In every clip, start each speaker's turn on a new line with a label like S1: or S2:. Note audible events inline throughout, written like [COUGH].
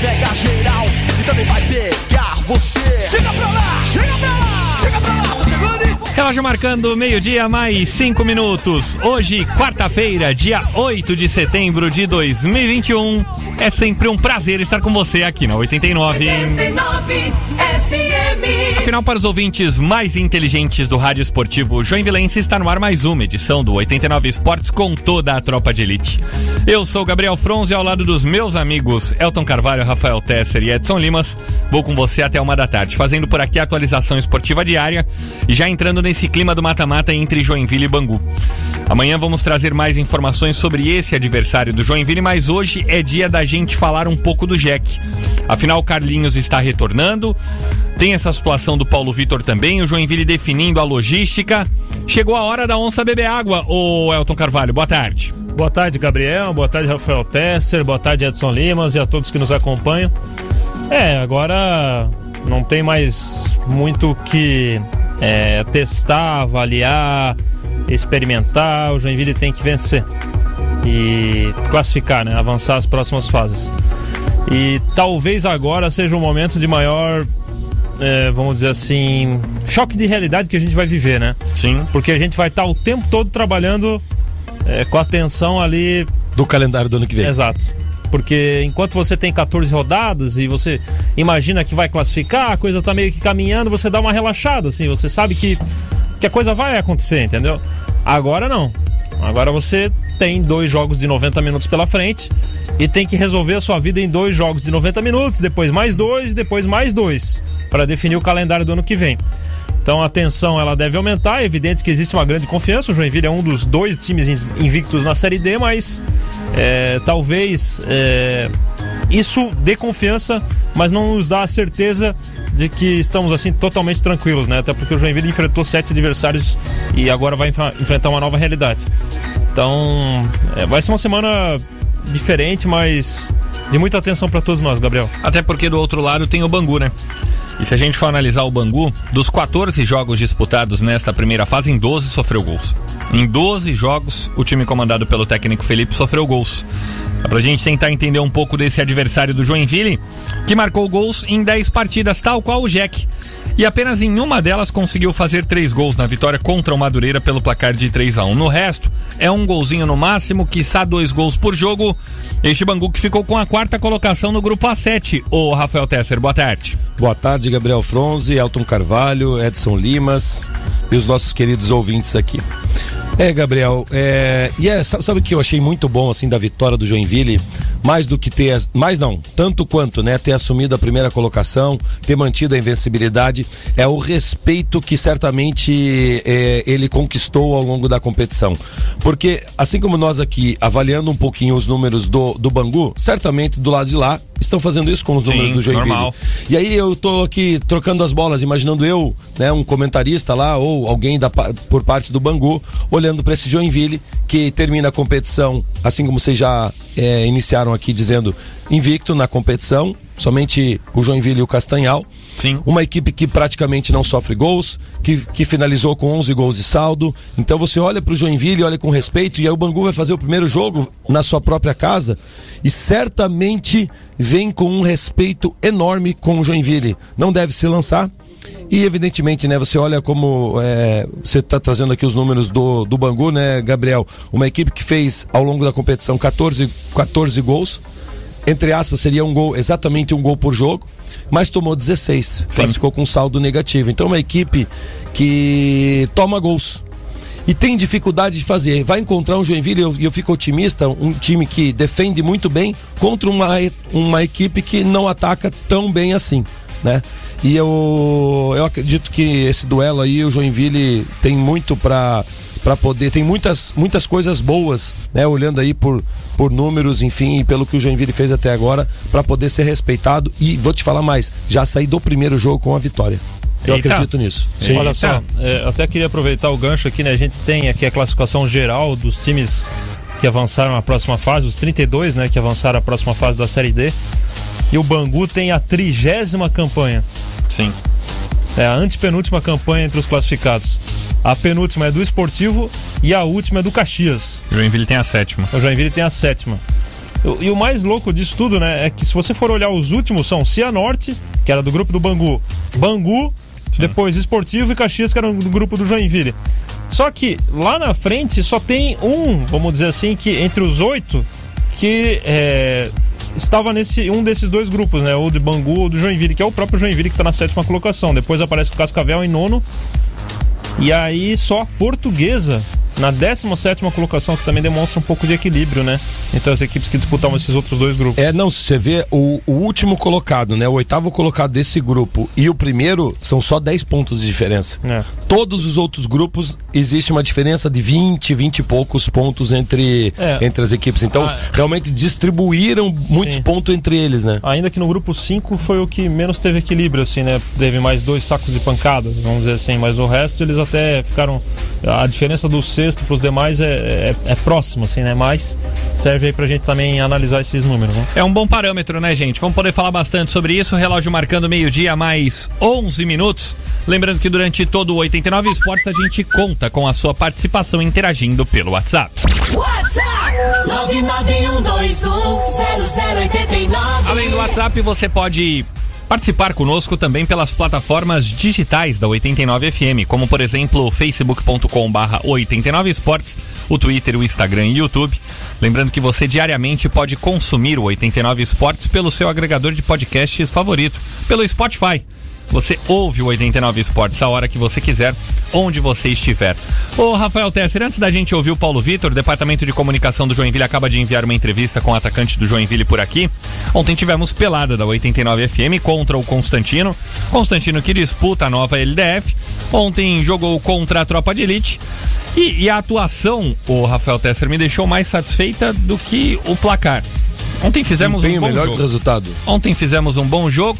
S1: Pega geral e também vai pegar você. Chega pra lá, chega pra lá, chega pra lá, tô chegando e...
S2: Relógio marcando meio-dia, mais cinco minutos. Hoje, quarta-feira, dia 8 de setembro de 2021. É sempre um prazer estar com você aqui na 89. Afinal, para os ouvintes mais inteligentes do rádio esportivo Joinvilense, está no ar mais uma edição do 89 Esportes com toda a tropa de elite. Eu sou Gabriel Fronze ao lado dos meus amigos Elton Carvalho, Rafael Tesser e Edson Limas. Vou com você até uma da tarde, fazendo por aqui a atualização esportiva diária e já entrando nesse clima do mata-mata entre Joinville e Bangu. Amanhã vamos trazer mais informações sobre esse adversário do Joinville, mas hoje é dia da gente falar um pouco do Jack. Afinal, Carlinhos está retornando, tem essa situação do Paulo Vitor também, o Joinville definindo a logística. Chegou a hora da onça beber água, ô Elton Carvalho, boa tarde.
S3: Boa tarde, Gabriel. Boa tarde, Rafael Tesser. Boa tarde, Edson Limas e a todos que nos acompanham. É, agora não tem mais muito o que é, testar, avaliar, experimentar. O Joinville tem que vencer e classificar, né? Avançar as próximas fases. E talvez agora seja o momento de maior, é, vamos dizer assim, choque de realidade que a gente vai viver, né?
S2: Sim.
S3: Porque a gente vai estar o tempo todo trabalhando é, com atenção ali
S4: do calendário do ano que vem.
S3: Exato. Porque enquanto você tem 14 rodadas e você imagina que vai classificar, a coisa tá meio que caminhando, você dá uma relaxada, assim, você sabe que, que a coisa vai acontecer, entendeu? Agora não. Agora você tem dois jogos de 90 minutos pela frente e tem que resolver a sua vida em dois jogos de 90 minutos, depois mais dois, depois mais dois, para definir o calendário do ano que vem. Então a tensão ela deve aumentar, é evidente que existe uma grande confiança. O Joinville é um dos dois times invictos na Série D, mas é, talvez é, isso dê confiança, mas não nos dá a certeza de que estamos assim totalmente tranquilos, né? Até porque o Joinville enfrentou sete adversários e agora vai enfrentar uma nova realidade. Então é, vai ser uma semana diferente, mas de muita atenção para todos nós, Gabriel.
S2: Até porque do outro lado tem o Bangu, né? E se a gente for analisar o Bangu, dos 14 jogos disputados nesta primeira fase, em 12 sofreu gols. Em 12 jogos, o time comandado pelo técnico Felipe sofreu gols. Dá pra gente tentar entender um pouco desse adversário do Joinville, que marcou gols em 10 partidas, tal qual o Jack. E apenas em uma delas conseguiu fazer três gols na vitória contra o Madureira pelo placar de 3 a 1 No resto, é um golzinho no máximo, quiçá dois gols por jogo. Este Bangu que ficou com a quarta colocação no grupo A7. Ô Rafael Tesser, boa tarde.
S4: Boa tarde, Gabriel Fronze, Elton Carvalho, Edson Limas e os nossos queridos ouvintes aqui. É, Gabriel, é, e é, sabe o que eu achei muito bom assim da vitória do Joinville? Mais do que ter, mais não, tanto quanto, né, ter assumido a primeira colocação, ter mantido a invencibilidade, é o respeito que certamente é, ele conquistou ao longo da competição. Porque assim como nós aqui avaliando um pouquinho os números do, do Bangu, certamente do lado de lá estão fazendo isso com os números
S2: Sim,
S4: do Joinville.
S2: normal.
S4: E aí eu tô aqui trocando as bolas, imaginando eu, né, um comentarista lá ou alguém da, por parte do Bangu, olhando para esse Joinville que termina a competição, assim como vocês já é, iniciaram aqui dizendo, invicto na competição, somente o Joinville e o Castanhal.
S2: Sim.
S4: Uma equipe que praticamente não sofre gols, que, que finalizou com 11 gols de saldo. Então você olha para o Joinville, olha com respeito, e aí o Bangu vai fazer o primeiro jogo na sua própria casa e certamente vem com um respeito enorme com o Joinville. Não deve se lançar. E evidentemente, né, você olha como é, você está trazendo aqui os números do, do Bangu, né, Gabriel? Uma equipe que fez ao longo da competição 14, 14 gols, entre aspas, seria um gol, exatamente um gol por jogo, mas tomou 16, classificou com saldo negativo. Então, é uma equipe que toma gols. e tem dificuldade de fazer. Vai encontrar um Joinville, e eu, eu fico otimista, um time que defende muito bem contra uma, uma equipe que não ataca tão bem assim, né? E eu, eu acredito que esse duelo aí, o Joinville tem muito para para poder tem muitas muitas coisas boas né olhando aí por por números enfim e pelo que o Joinville fez até agora para poder ser respeitado e vou te falar mais já sair do primeiro jogo com a vitória eu
S3: Eita.
S4: acredito nisso
S3: Sim. Olha só, é, até queria aproveitar o gancho aqui, né? A gente tem aqui a classificação geral dos times que avançaram à próxima fase, os 32, né? Que avançaram à próxima fase da Série D. E o Bangu tem a trigésima campanha.
S2: Sim.
S3: É a antepenúltima campanha entre os classificados. A penúltima é do Esportivo e a última é do Caxias.
S2: Joinville tem a sétima.
S3: O Joinville tem a sétima. E- o mais louco disso tudo, né, é que se você for olhar os últimos, são Cianorte, que era do grupo do Bangu, Bangu, depois Esportivo e Caxias, que era do grupo do Joinville. Só que lá na frente só tem um, vamos dizer assim, que entre os oito, que é, estava nesse um desses dois grupos, né? Ou de Bangu ou do Joinville, que é o próprio Joinville que está na sétima colocação. Depois aparece o Cascavel em nono. E aí só a portuguesa na 17 colocação, que também demonstra um pouco de equilíbrio, né? Entre as equipes que disputavam esses outros dois grupos.
S4: É, não, se você vê o, o último colocado, né? O oitavo colocado desse grupo e o primeiro são só 10 pontos de diferença.
S3: É.
S4: Todos os outros grupos existe uma diferença de 20, 20 e poucos pontos entre,
S3: É.
S4: entre as equipes. Então,
S3: Ah,
S4: realmente distribuíram muitos
S3: Sim.
S4: pontos entre eles, né?
S3: Ainda que no grupo 5 foi o que menos teve equilíbrio, assim, né? Teve mais dois sacos de pancadas, vamos dizer assim. Mas o resto eles até ficaram. A diferença do sexto para os demais é, é, é próximo, assim, né? Mas serve aí pra gente também analisar esses números, né?
S2: É um bom parâmetro, né, gente? Vamos poder falar bastante sobre isso. Relógio marcando meio-dia, mais 11 minutos. Lembrando que durante todo o 89 Esportes a gente conta com a sua participação interagindo pelo WhatsApp.
S1: WhatsApp 991210089.
S2: Além do WhatsApp, você pode participar conosco também pelas plataformas digitais da 89 FM, como por exemplo facebook.com/barra 89 Esportes, o Twitter, o Instagram e o YouTube. Lembrando que você diariamente pode consumir o 89 Esportes pelo seu agregador de podcasts favorito, pelo Spotify. Você ouve o 89 Esportes a hora que você quiser, onde você estiver. Ô Rafael Tesser, antes da gente ouvir o Paulo Vitor, o Departamento de Comunicação do Joinville acaba de enviar uma entrevista com o atacante do Joinville por aqui. Ontem tivemos pelada da 89 FM contra o Constantino. Constantino que disputa a nova LDF. Ontem jogou contra a tropa de elite. E, e a atuação, o Rafael Tesser, me deixou mais satisfeita do que o placar. Ontem fizemos um
S4: Desempenho
S2: bom
S4: melhor
S2: jogo.
S4: resultado.
S2: Ontem fizemos um bom jogo.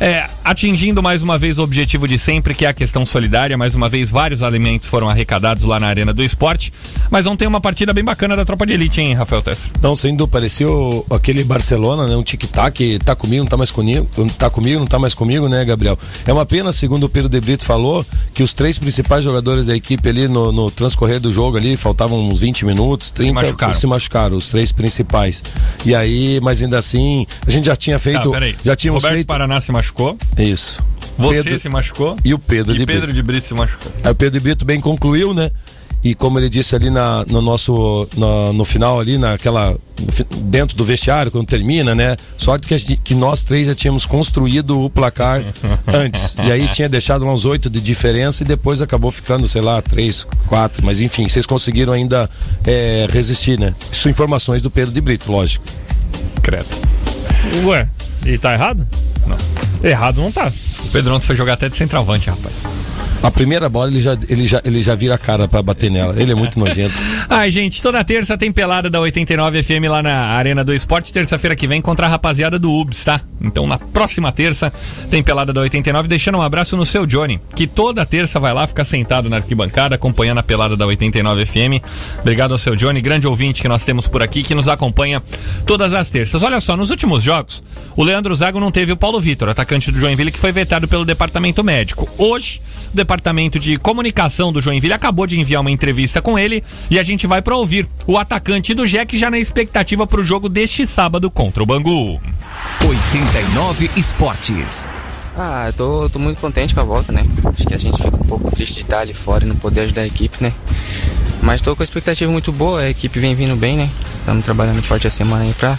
S2: É, atingindo mais uma vez o objetivo de sempre, que é a questão solidária. Mais uma vez, vários alimentos foram arrecadados lá na Arena do Esporte. Mas ontem uma partida bem bacana da tropa de elite, hein, Rafael Tesser?
S4: Não, sem dúvida, pareceu aquele Barcelona, né? Um tic-tac, tá comigo, não tá mais comigo, tá comigo, não tá mais comigo, né, Gabriel? É uma pena, segundo o Pedro De Brito falou, que os três principais jogadores da equipe ali no, no transcorrer do jogo ali, faltavam uns 20 minutos, 30,
S2: machucaram.
S4: se machucaram, os três principais. E aí, mas ainda assim, a gente já tinha
S2: Tá,
S4: feito,
S2: peraí.
S4: já tínhamos
S2: Roberto
S4: feito
S2: Paraná se machucou.
S4: Isso.
S2: Você
S4: Pedro-
S2: se machucou.
S4: e o Pedro
S2: e
S4: de
S2: Pedro
S4: Brito.
S2: de Brito se machucou.
S4: Aí o Pedro de Brito bem concluiu, né? E como ele disse ali na, no nosso no, no final ali naquela dentro do vestiário quando termina, né? Sorte que, a gente- que nós três já tínhamos construído o placar [LAUGHS] antes e aí tinha deixado uns oito de diferença e depois acabou ficando sei lá três, quatro, mas enfim vocês conseguiram ainda é, resistir, né? Isso informações do Pedro de Brito, lógico.
S2: Credo.
S3: Ué, e tá errado?
S2: Não.
S3: Errado não tá.
S2: O Pedro ontem foi jogar até de centroavante, rapaz.
S4: A primeira bola ele já ele já ele já vira a cara pra bater nela. Ele é muito nojento. [LAUGHS]
S2: Ai, gente, toda terça tem pelada da 89 FM lá na Arena do Esporte. Terça-feira que vem contra a rapaziada do UBS, tá? Então na próxima terça tem pelada da 89. Deixando um abraço no seu Johnny, que toda terça vai lá ficar sentado na arquibancada acompanhando a pelada da 89 FM. Obrigado ao seu Johnny, grande ouvinte que nós temos por aqui, que nos acompanha todas as terças. Olha só, nos últimos jogos, o Leandro Zago não teve o Paulo Vitor, atacante do Joinville, que foi vetado pelo departamento médico. Hoje, o departamento de comunicação do Joinville acabou de enviar uma entrevista com ele e a gente vai para ouvir o atacante do Jack já na expectativa para o jogo deste sábado contra o Bangu.
S5: 89 Esportes.
S6: Ah, eu tô, tô muito contente com a volta, né? Acho que a gente fica um pouco triste de estar ali fora e não poder ajudar a equipe, né? Mas tô com a expectativa muito boa, a equipe vem vindo bem, né? Estamos trabalhando forte a semana aí pra,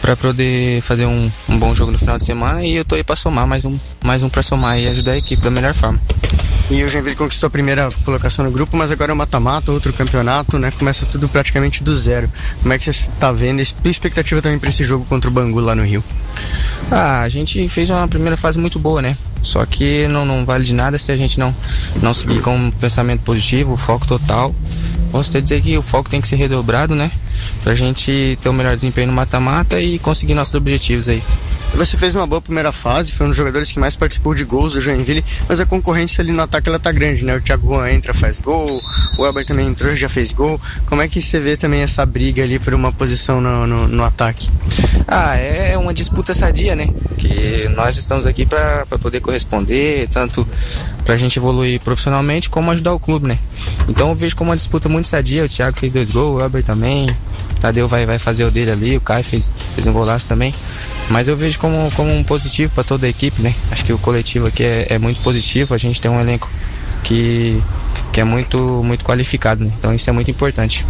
S6: para poder fazer um, um, bom jogo no final de semana e eu tô aí para somar mais um, mais um para somar e ajudar a equipe da melhor forma.
S7: E o Joinville conquistou a primeira colocação no grupo, mas agora é o mata-mata, outro campeonato, né? Começa tudo praticamente do zero. Como é que você está vendo? E expectativa também para esse jogo contra o Bangu lá no Rio?
S6: Ah, a gente fez uma primeira fase muito boa, né? Só que não, não vale de nada se a gente não, não seguir com um pensamento positivo, foco total. Posso até dizer que o foco tem que ser redobrado, né? Pra gente ter o um melhor desempenho no mata-mata e conseguir nossos objetivos aí.
S7: Você fez uma boa primeira fase, foi um dos jogadores que mais participou de gols do Joinville, mas a concorrência ali no ataque ela tá grande, né? O Thiago Juan entra, faz gol, o Elber também entrou, já fez gol. Como é que você vê também essa briga ali por uma posição no, no, no ataque?
S6: Ah, é uma disputa sadia, né? Que nós estamos aqui para poder corresponder, tanto pra gente evoluir profissionalmente como ajudar o clube, né? Então eu vejo como uma disputa muito sadia. O Thiago fez dois gols, o Elber também, Tadeu vai, vai fazer o dele ali, o Caio fez, fez um golaço também. Mas eu vejo como, como um positivo para toda a equipe, né? Acho que o coletivo aqui é, é, muito positivo, a gente tem um elenco que, que é muito, muito qualificado, né? Então isso é muito importante.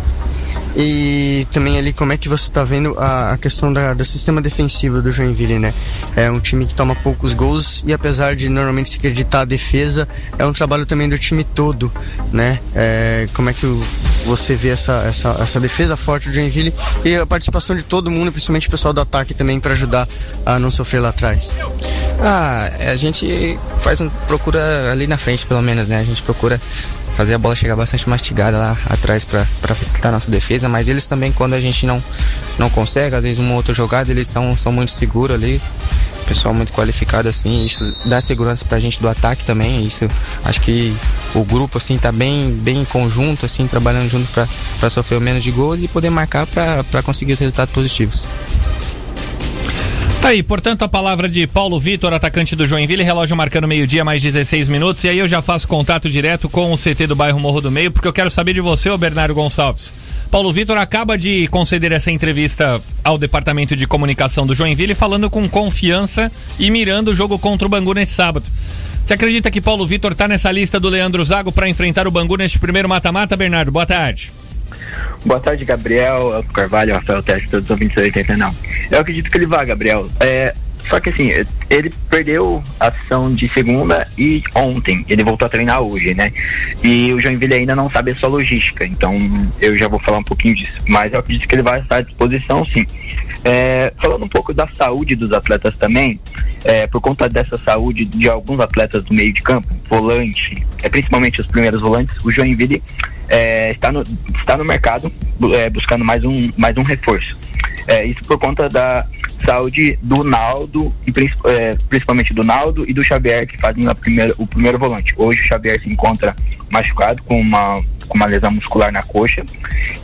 S7: E também ali, como é que você está vendo a, a questão da, do sistema defensivo do Joinville, né? É um time que toma poucos gols e apesar de normalmente se acreditar a defesa, é um trabalho também do time todo, né? É, como é que você vê essa, essa, essa defesa forte do Joinville e a participação de todo mundo, principalmente o pessoal do ataque também, para ajudar a não sofrer lá atrás?
S6: Ah, a gente faz um, procura ali na frente, pelo menos, né? A gente procura fazer a bola chegar bastante mastigada lá atrás para facilitar a nossa defesa, mas eles também, quando a gente não, não consegue, às vezes uma outra jogada, eles são, são muito seguros ali. Pessoal muito qualificado assim, isso dá segurança pra gente do ataque também. Isso acho que o grupo assim tá bem, bem em conjunto, assim, trabalhando junto para sofrer menos de gols e poder marcar para conseguir os resultados positivos.
S2: Tá aí, portanto, a palavra de Paulo Vitor, atacante do Joinville, relógio marcando meio-dia, mais 16 minutos. E aí eu já faço contato direto com o CT do bairro Morro do Meio, porque eu quero saber de você, Bernardo Gonçalves. Paulo Vitor acaba de conceder essa entrevista ao departamento de comunicação do Joinville, falando com confiança e mirando o jogo contra o Bangu nesse sábado. Você acredita que Paulo Vitor tá nessa lista do Leandro Zago para enfrentar o Bangu neste primeiro mata-mata, Bernardo? Boa tarde.
S8: Boa tarde, Gabriel, Elton Carvalho, Rafael Teste, todos os ouvintes da 89. Eu acredito que ele vá, Gabriel. É, só que assim, ele perdeu a ação de segunda e ontem. Ele voltou a treinar hoje, né? E o Joinville ainda não sabe a sua logística. Então eu já vou falar um pouquinho disso. Mas eu acredito que ele vai estar à disposição, sim. É, falando um pouco da saúde dos atletas também, é, por conta dessa saúde de alguns atletas do meio de campo, volante, é, principalmente os primeiros volantes, o Joinville é, está, no, está no mercado é, buscando mais um, mais um reforço. É, isso por conta da saúde do Naldo, e é, principalmente do Naldo e do Xavier, que fazem primeira, o primeiro volante. Hoje o Xavier se encontra machucado com uma, com uma lesão muscular na coxa.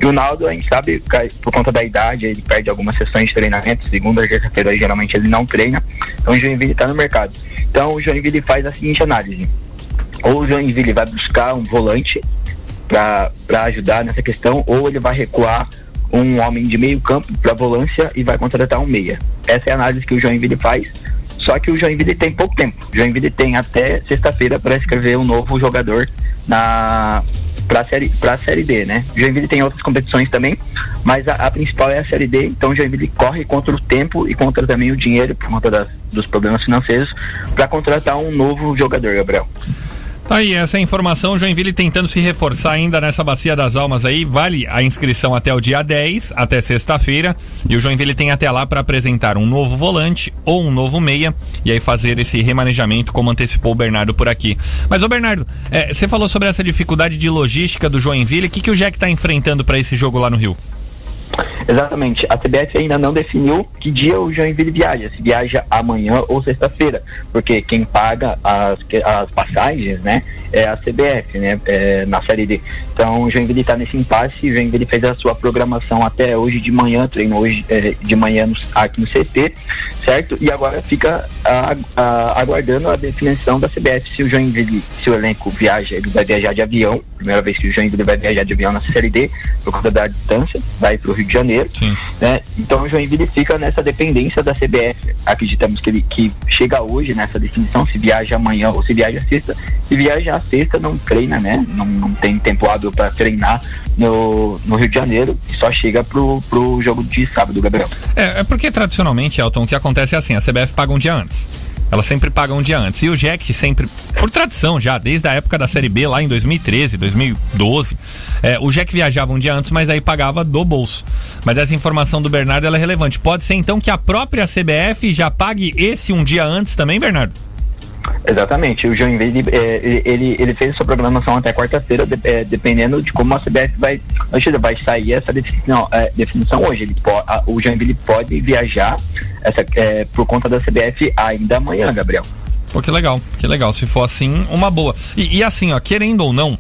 S8: E o Naldo, a gente sabe, por conta da idade, ele perde algumas sessões de treinamento. Segunda, terça-feira, geralmente ele não treina. Então o Joinville está no mercado. Então o Joinville faz a seguinte análise. Ou o Joinville vai buscar um volante para ajudar nessa questão, ou ele vai recuar um homem de meio campo para volância e vai contratar um meia. Essa é a análise que o Joinville faz. Só que o Joinville tem pouco tempo. O Joinville tem até sexta-feira para escrever um novo jogador na para a série para série D, né? O Joinville tem outras competições também, mas a, a, principal é a série D. Então o Joinville corre contra o tempo e contra também o dinheiro por conta das, dos problemas financeiros para contratar um novo jogador, Gabriel.
S2: Tá aí, essa é informação. Joinville tentando se reforçar ainda nessa Bacia das Almas aí. Vale a inscrição até o dia 10, até sexta-feira. E o Joinville tem até lá para apresentar um novo volante ou um novo meia. E aí fazer esse remanejamento, como antecipou o Bernardo por aqui. Mas, ô Bernardo, é, você falou sobre essa dificuldade de logística do Joinville. O que, que o Jack está enfrentando para esse jogo lá no Rio?
S8: Exatamente. A CBF ainda não definiu que dia o Joinville viaja, se viaja amanhã ou sexta-feira, porque quem paga as, as passagens, né, é a CBF, né, é, na Série D. Então o Joinville está nesse impasse, o Joinville fez a sua programação até hoje de manhã, treinou hoje é, de manhã no, aqui no CT, certo? E agora fica a, a, aguardando a definição da CBF se o Joinville, se o elenco viaja, ele vai viajar de avião, primeira vez que o Joinville vai viajar de avião na Série D, por conta da distância, vai para o Rio de Janeiro, Sim. né? Então o Joinville fica nessa dependência da CBF. Acreditamos que ele que chega hoje nessa definição, se viaja amanhã ou se viaja sexta, se viajar sexta não treina, né? Não, não tem tempo hábil para treinar no, no Rio de Janeiro e só chega pro, pro jogo de sábado, Gabriel.
S2: É, é porque tradicionalmente, Elton, o que acontece é assim, a CBF paga um dia antes. Ela sempre paga um dia antes. E o Jack sempre, por tradição já, desde a época da Série B, lá em 2013, 2012, é, o Jack viajava um dia antes, mas aí pagava do bolso. Mas essa informação do Bernardo é relevante. Pode ser então que a própria CBF já pague esse um dia antes também, Bernardo?
S8: Exatamente, o Joinville é, ele, ele fez sua programação até quarta-feira, é, dependendo de como a CBF vai, vai sair essa definição, é, definição hoje. Ele po, a, o Joinville pode viajar essa, é, por conta da CBF ainda amanhã, Gabriel.
S2: Pô, que legal, que legal. Se for assim, uma boa. E, e assim, ó, querendo ou não,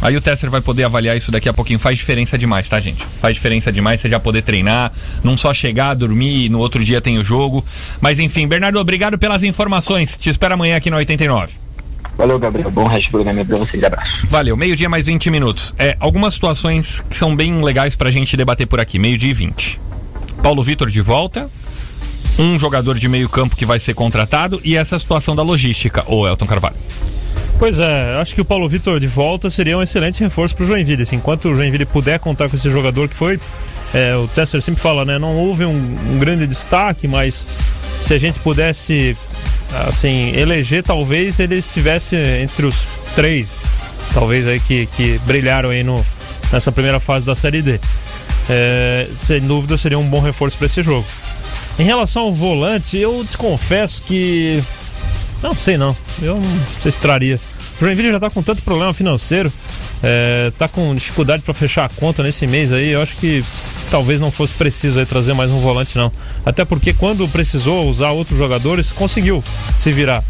S2: aí o Tesser vai poder avaliar isso daqui a pouquinho. Faz diferença demais, tá, gente? Faz diferença demais você já poder treinar, não só chegar, dormir e no outro dia tem o jogo. Mas enfim, Bernardo, obrigado pelas informações. Te espero amanhã aqui no 89.
S8: Valeu, Gabriel. Bom resto do programa pra vocês. Abraço.
S2: Valeu, meio-dia mais 20 minutos. É, algumas situações que são bem legais pra gente debater por aqui. Meio-dia e 20. Paulo Vitor de volta. Um jogador de meio campo que vai ser contratado e essa situação da logística, ô Elton Carvalho.
S3: Pois é, acho que o Paulo Vitor de volta seria um excelente reforço pro Joinville. Assim, enquanto o Joinville puder contar com esse jogador que foi, é, o Tesser sempre fala, né? Não houve um, um grande destaque, mas se a gente pudesse, assim, eleger, talvez ele estivesse entre os três, talvez aí que, que brilharam aí no, nessa primeira fase da Série D. É, sem dúvida seria um bom reforço para esse jogo. Em relação ao volante, eu te confesso que não sei não. Eu não sei se traria. O Joinville já tá com tanto problema financeiro, é, tá com dificuldade para fechar a conta nesse mês aí. Eu acho que talvez não fosse preciso aí trazer mais um volante, não. Até porque quando precisou usar outros jogadores, conseguiu se virar.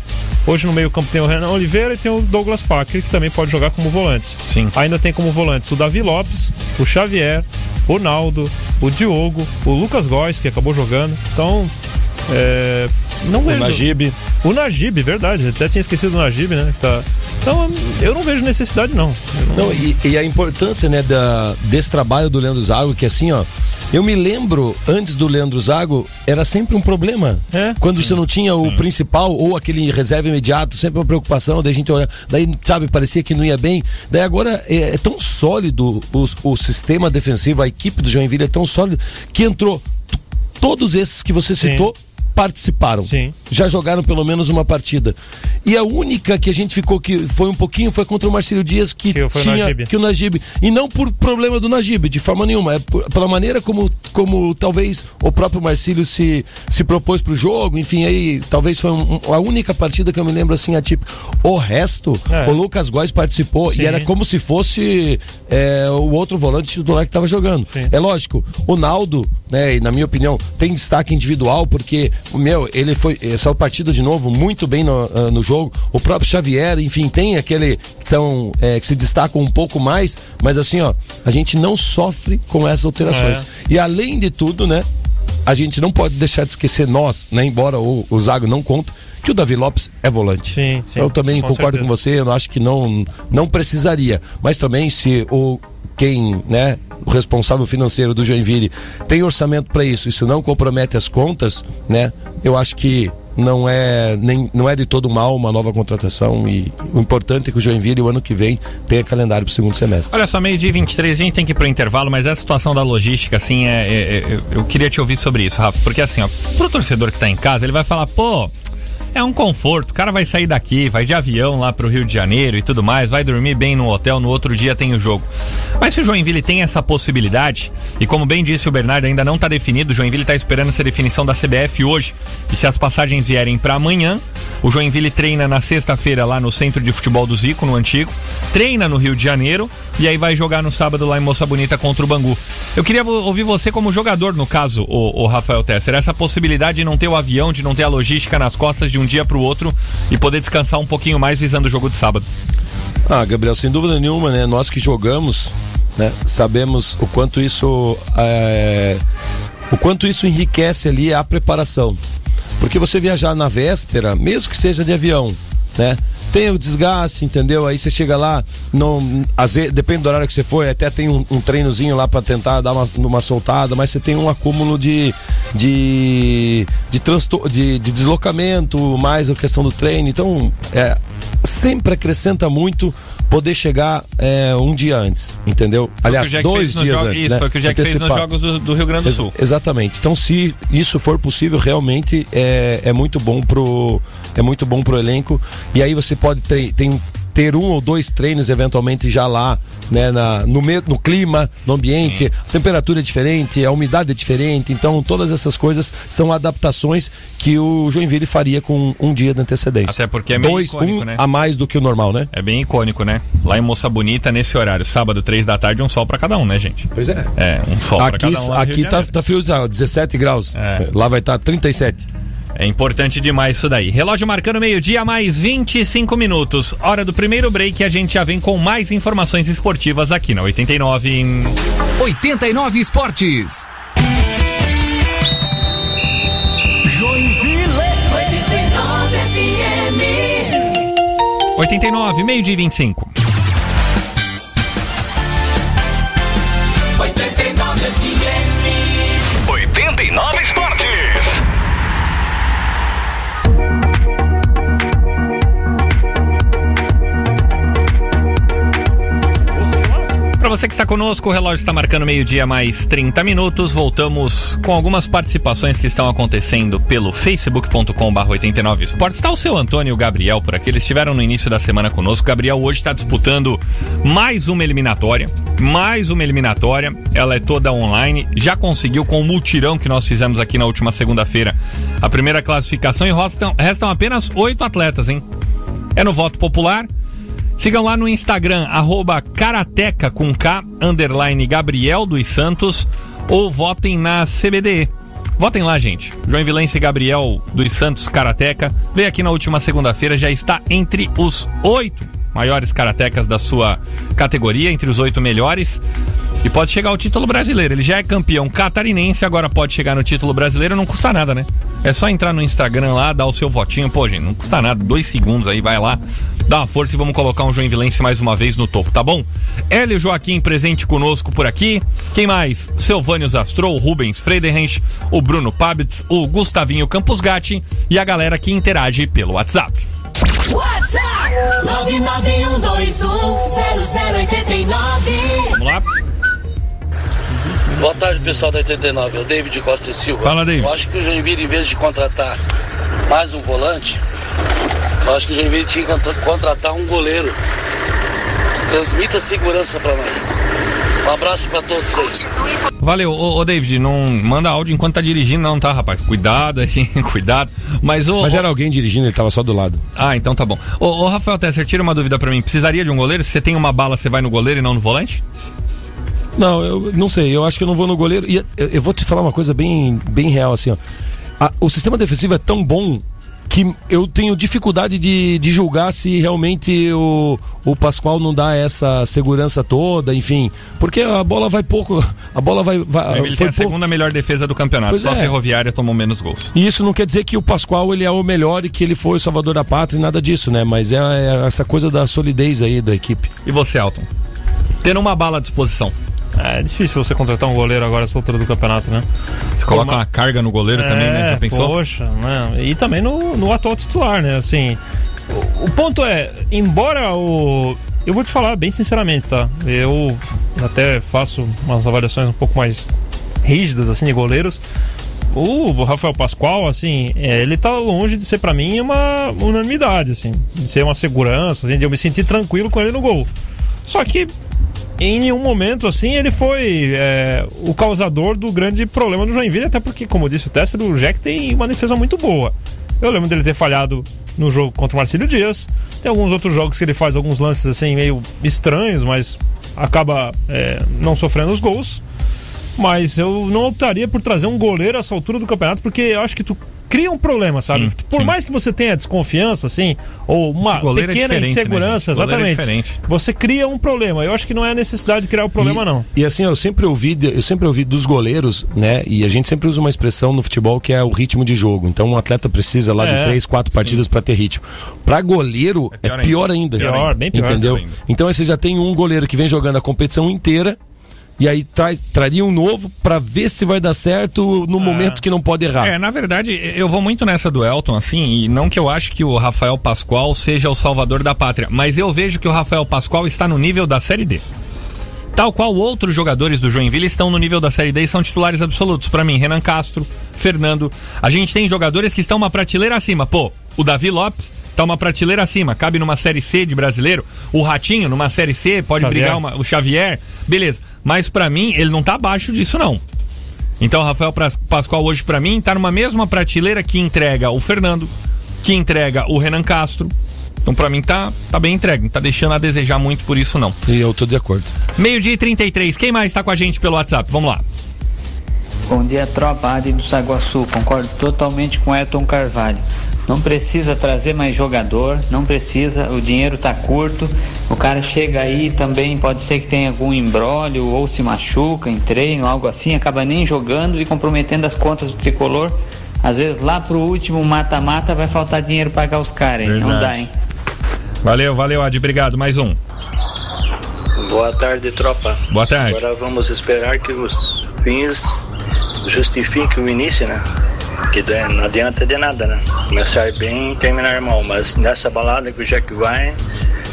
S3: Hoje no meio-campo tem o Renan Oliveira e tem o Douglas Parker, que também pode jogar como volante.
S2: Sim.
S3: Ainda tem como volantes o Davi Lopes, o Xavier, o Naldo, o Diogo, o Lucas Góes, que acabou jogando. Então, é, não
S4: O
S3: vejo.
S4: Najib.
S3: O Najib, verdade. Até tinha esquecido do Najib, né? Tá. Então, eu não vejo necessidade, não. Não-
S4: Não, e, e a importância, né, da, desse trabalho do Leandro Zago, que assim, ó, eu me lembro, antes do Leandro Zago, era sempre um problema.
S3: É.
S4: Quando você não tinha o principal ou aquele reserva imediato, sempre uma preocupação, daí a gente olha, daí, sabe, parecia que não ia bem. Daí agora é, é tão sólido o, o sistema defensivo, a equipe do Joinville é tão sólido que entrou todos esses que você
S3: Sim.
S4: Participaram.
S3: Sim.
S4: Já jogaram pelo menos uma partida. E a única que a gente ficou que foi um pouquinho foi contra o Marcelo Dias que,
S3: Que o
S4: tinha
S3: Najib.
S4: que o Najib. E não por problema do Najib, de forma nenhuma. É por- pela maneira como, como talvez o próprio Marcílio se, se propôs pro jogo. Enfim, aí talvez foi um- um- a única partida que eu me lembro assim, a tipo. O resto,
S3: É.
S4: o Lucas Góes participou
S3: Sim.
S4: e era como se fosse é, o outro volante titular que estava jogando.
S3: Sim.
S4: É lógico, o Naldo, né, e na minha opinião, tem destaque individual, porque, meu, ele foi. Essa partida de novo, muito bem no, ah, no jogo. O próprio Xavier, enfim, tem aquele então, é, que se destaca um pouco mais, mas assim, ó, a gente não sofre com essas alterações.
S3: É.
S4: E além de tudo, né? A gente não pode deixar de esquecer nós, né? Embora o, o Zago não conta, que o Davi Lopes é volante.
S3: Sim, sim,
S4: eu também
S3: com
S4: concordo
S3: certeza.
S4: com você, eu acho que não, não precisaria. Mas também se o quem, né, o responsável financeiro do Joinville tem orçamento para isso, isso não compromete as contas, né? Eu acho que não é nem não é de todo mal uma nova contratação e o importante é que o Joinville o ano que vem tenha calendário para o segundo semestre.
S2: Olha só, meio-dia e 23, a gente tem que ir pro intervalo, mas essa situação da logística, assim, é, é- é- eu- queria te ouvir sobre isso, Rafa. Porque assim, ó, pro torcedor que tá em casa, ele vai falar, pô. É um conforto, o cara vai sair daqui, vai de avião lá pro Rio de Janeiro e tudo mais, vai dormir bem no hotel, no outro dia tem o jogo. Mas se o Joinville tem essa possibilidade, e como bem disse o Bernardo, ainda não tá definido, o Joinville tá esperando essa definição da CBF hoje, e se as passagens vierem para amanhã, o Joinville treina na sexta-feira lá no Centro de Futebol do Zico, no Antigo, treina no Rio de Janeiro, e aí vai jogar no sábado lá em Moça Bonita contra o Bangu. Eu queria ouvir você como jogador, no caso, o, Rafael Tesser, essa possibilidade de não ter o avião, de não ter a logística nas costas de um dia pro outro e poder descansar um pouquinho mais visando o jogo de sábado.
S4: Ah, Gabriel, sem dúvida nenhuma, né? Nós que jogamos, né, sabemos o quanto isso é, o quanto isso enriquece ali a preparação. Porque você viajar na véspera, mesmo que seja de avião, né? Tem o desgaste, entendeu? Aí você chega lá, não, às vezes, depende do horário que você for, até tem um, um treinozinho lá para tentar dar uma, uma soltada, mas você tem um acúmulo de de de, transtor de, de deslocamento, mais a questão do treino. Então, é, sempre acrescenta muito poder chegar é, um dia antes, entendeu? Aliás, dois dias antes.
S2: Isso,
S4: né?
S2: foi o que o Jack fez nos
S4: Antecipar.
S2: jogos do, do Rio Grande do
S4: Ex-
S2: Sul.
S4: Exatamente. Então, se isso for possível, realmente é, é muito bom pro é muito bom pro elenco. E aí você pode ter, tem- ter um ou dois treinos eventualmente já lá, né, na, no, me- no clima, no ambiente, a temperatura é diferente, a umidade é diferente. Então, todas essas coisas são adaptações que o Joinville faria com um dia de antecedência.
S2: Até porque é meio
S4: dois,
S2: icônico,
S4: um
S2: né?
S4: a mais do que o normal, né?
S2: É bem icônico, né? Lá em Moça Bonita, nesse horário, sábado, três da tarde, um sol pra cada um, né, gente?
S4: Pois é.
S2: É, um sol pra
S4: Aqui,
S2: cada um.
S4: aqui tá, tá frio, tá 17 graus.
S2: É.
S4: Lá vai estar 37.
S2: É importante demais isso daí. Relógio marcando meio-dia, mais 25 minutos. Hora do primeiro break e a gente já vem com mais informações esportivas aqui na 89. em-
S5: 89 Esportes.
S1: Joinville. 89 FM.
S2: 89, meio-dia e 25. Você que está conosco, o relógio está marcando meio-dia mais 30 minutos. Voltamos com algumas participações que estão acontecendo pelo facebook.com/barra 89 Esportes. Está o seu Antônio e o Gabriel por aqui. Eles estiveram no início da semana conosco. O Gabriel hoje está disputando mais uma eliminatória. Mais uma eliminatória. Ela é toda online. Já conseguiu com o multirão que nós fizemos aqui na última segunda-feira a primeira classificação e restam, restam apenas oito atletas, hein? É no voto popular. Sigam lá no Instagram, arroba Karateca com K, underline Gabriel dos Santos, ou votem na CBDE. Votem lá, gente. Joinvilense Gabriel dos Santos Karateca veio aqui na última segunda-feira, já está entre os oito maiores karatecas da sua categoria, entre os oito melhores. E pode chegar ao título brasileiro. Ele já é campeão catarinense, agora pode chegar no título brasileiro, não custa nada, né? É só entrar no Instagram lá, dar o seu votinho. Pô, gente, não custa nada. Dois segundos aí, vai lá, dá uma força e vamos colocar um Joinvilense mais uma vez no topo, tá bom? Hélio Joaquim presente conosco por aqui. Quem mais? Silvânio Zastrou, Rubens Frederich, o Bruno Pabitz, o Gustavinho Campos Gatti e a galera que interage pelo WhatsApp.
S1: WhatsApp 991210089.
S9: Boa tarde, pessoal da 89. É o David Costa e Silva.
S2: Fala, David.
S9: Eu acho que o Joinville, em vez de contratar mais um volante, eu acho que o Joinville tinha que contra- contratar um goleiro que transmita segurança pra nós. Um abraço pra todos aí.
S2: Valeu, ô, ô, David, não manda áudio enquanto tá dirigindo, não, tá, rapaz? Cuidado aí, [LAUGHS] cuidado. Mas o.
S4: Mas era alguém dirigindo, ele tava só do lado.
S2: Ah, então tá bom. Ô, ô Rafael Tesser, tira uma dúvida pra mim. Precisaria de um goleiro? Se você tem uma bala, você vai no goleiro e não no volante?
S4: Não, eu não sei, eu acho que eu não vou no goleiro. E eu, eu vou te falar uma coisa bem, bem real, assim, ó. A- o sistema defensivo é tão bom que eu tenho dificuldade de, de julgar se realmente o, o Pascoal não dá essa segurança toda, enfim. Porque a bola vai pouco. A bola vai. vai
S2: Ele tem
S4: foi
S2: a
S4: pouco.
S2: segunda melhor defesa do campeonato.
S4: Pois
S2: Só a
S4: é.
S2: Ferroviária tomou menos gols.
S4: E isso não quer dizer que o Pascoal ele é o melhor e que ele foi o salvador da pátria, nada disso, né? Mas é, é essa coisa da solidez aí da equipe.
S2: E você, Alton? Tendo uma bala à disposição.
S3: É difícil você contratar um goleiro agora essa altura do campeonato, né?
S2: Você coloca uma carga no goleiro também, né? Já pensou?
S3: Poxa, né? E também no, no atual titular, né? Assim, o, o ponto é, embora o. Eu vou te falar bem sinceramente, tá? Eu até faço umas avaliações um pouco mais rígidas, assim, de goleiros. O Rafael Pascoal, assim, é, ele tá longe de ser pra mim uma unanimidade, assim, de ser uma segurança, assim, de eu me sentir tranquilo com ele no gol. Só que em nenhum momento, assim, ele foi é, o causador do grande problema do Joinville, até porque, como disse o Tesser, o Jack tem uma defesa muito boa. Eu lembro dele ter falhado no jogo contra o Marcílio Dias. Tem alguns outros jogos que ele faz alguns lances, assim, meio estranhos, mas acaba é, não sofrendo os gols. Mas eu não optaria por trazer um goleiro a essa altura do campeonato, porque eu acho que tu cria um problema, sabe?
S2: Sim,
S3: por
S2: sim.
S3: mais que você tenha desconfiança, assim, ou uma
S2: é
S3: pequena
S2: né,
S3: insegurança,
S2: gente? Goleiro é
S3: exatamente.
S2: diferente.
S3: Você cria um problema. Eu acho que não é necessidade de criar o problema,
S4: e,
S3: não.
S4: E assim, eu sempre ouvi, eu sempre ouvi dos goleiros, né? E a gente sempre usa uma expressão no futebol que é o ritmo de jogo. Então um atleta precisa lá
S3: É,
S4: de três, quatro partidas para ter ritmo. Para goleiro
S2: É
S4: é
S2: pior
S4: pior,
S2: ainda.
S4: ainda.
S2: Pior
S3: ainda. bem pior.
S4: Entendeu?
S2: Pior ainda.
S4: Então aí você já tem um goleiro que vem jogando a competição inteira. E aí trai- traria um novo pra ver se vai dar certo no momento que não pode errar.
S2: É, na verdade, eu vou muito nessa do Elton, assim, e não que eu acho que o Rafael Pascoal seja o salvador da pátria, mas eu vejo que o Rafael Pascoal está no nível da Série D. Tal qual outros jogadores do Joinville estão no nível da Série D e são titulares absolutos. Pra mim, Renan Castro, Fernando. A gente tem jogadores que estão uma prateleira acima. Pô, o Davi Lopes tá uma prateleira acima. Cabe numa Série C de brasileiro. O Ratinho, numa Série C, pode
S3: Xavier.
S2: brigar uma, o Xavier. Beleza. Mas pra mim, ele não tá abaixo disso, não. Então, o Rafael Pascoal hoje pra mim tá numa mesma prateleira que entrega o Fernando, que entrega o Renan Castro. Então, pra mim tá, tá bem entregue, não tá deixando a desejar muito por isso não.
S4: E eu tô de acordo.
S2: Meio-dia e 33. Quem mais tá com a gente pelo WhatsApp? Vamos lá.
S10: Bom dia, tropa Adi do Saguaçu. Concordo totalmente com Elton Carvalho. Não precisa trazer mais jogador, não precisa, o dinheiro tá curto. O cara chega aí também, pode ser que tenha algum embrólio ou se machuca em treino, algo assim, acaba nem jogando e comprometendo as contas do tricolor. Às vezes lá pro último mata-mata vai faltar dinheiro pra pagar os caras, hein? Não dá, hein?
S2: Valeu, valeu, Adi. Obrigado. Mais um.
S11: Boa tarde, tropa.
S2: Boa tarde.
S11: Agora vamos esperar que os fins justifiquem o início, né? Que daí não adianta de nada, né? Começar bem e terminar mal. Mas nessa balada que o Jack vai,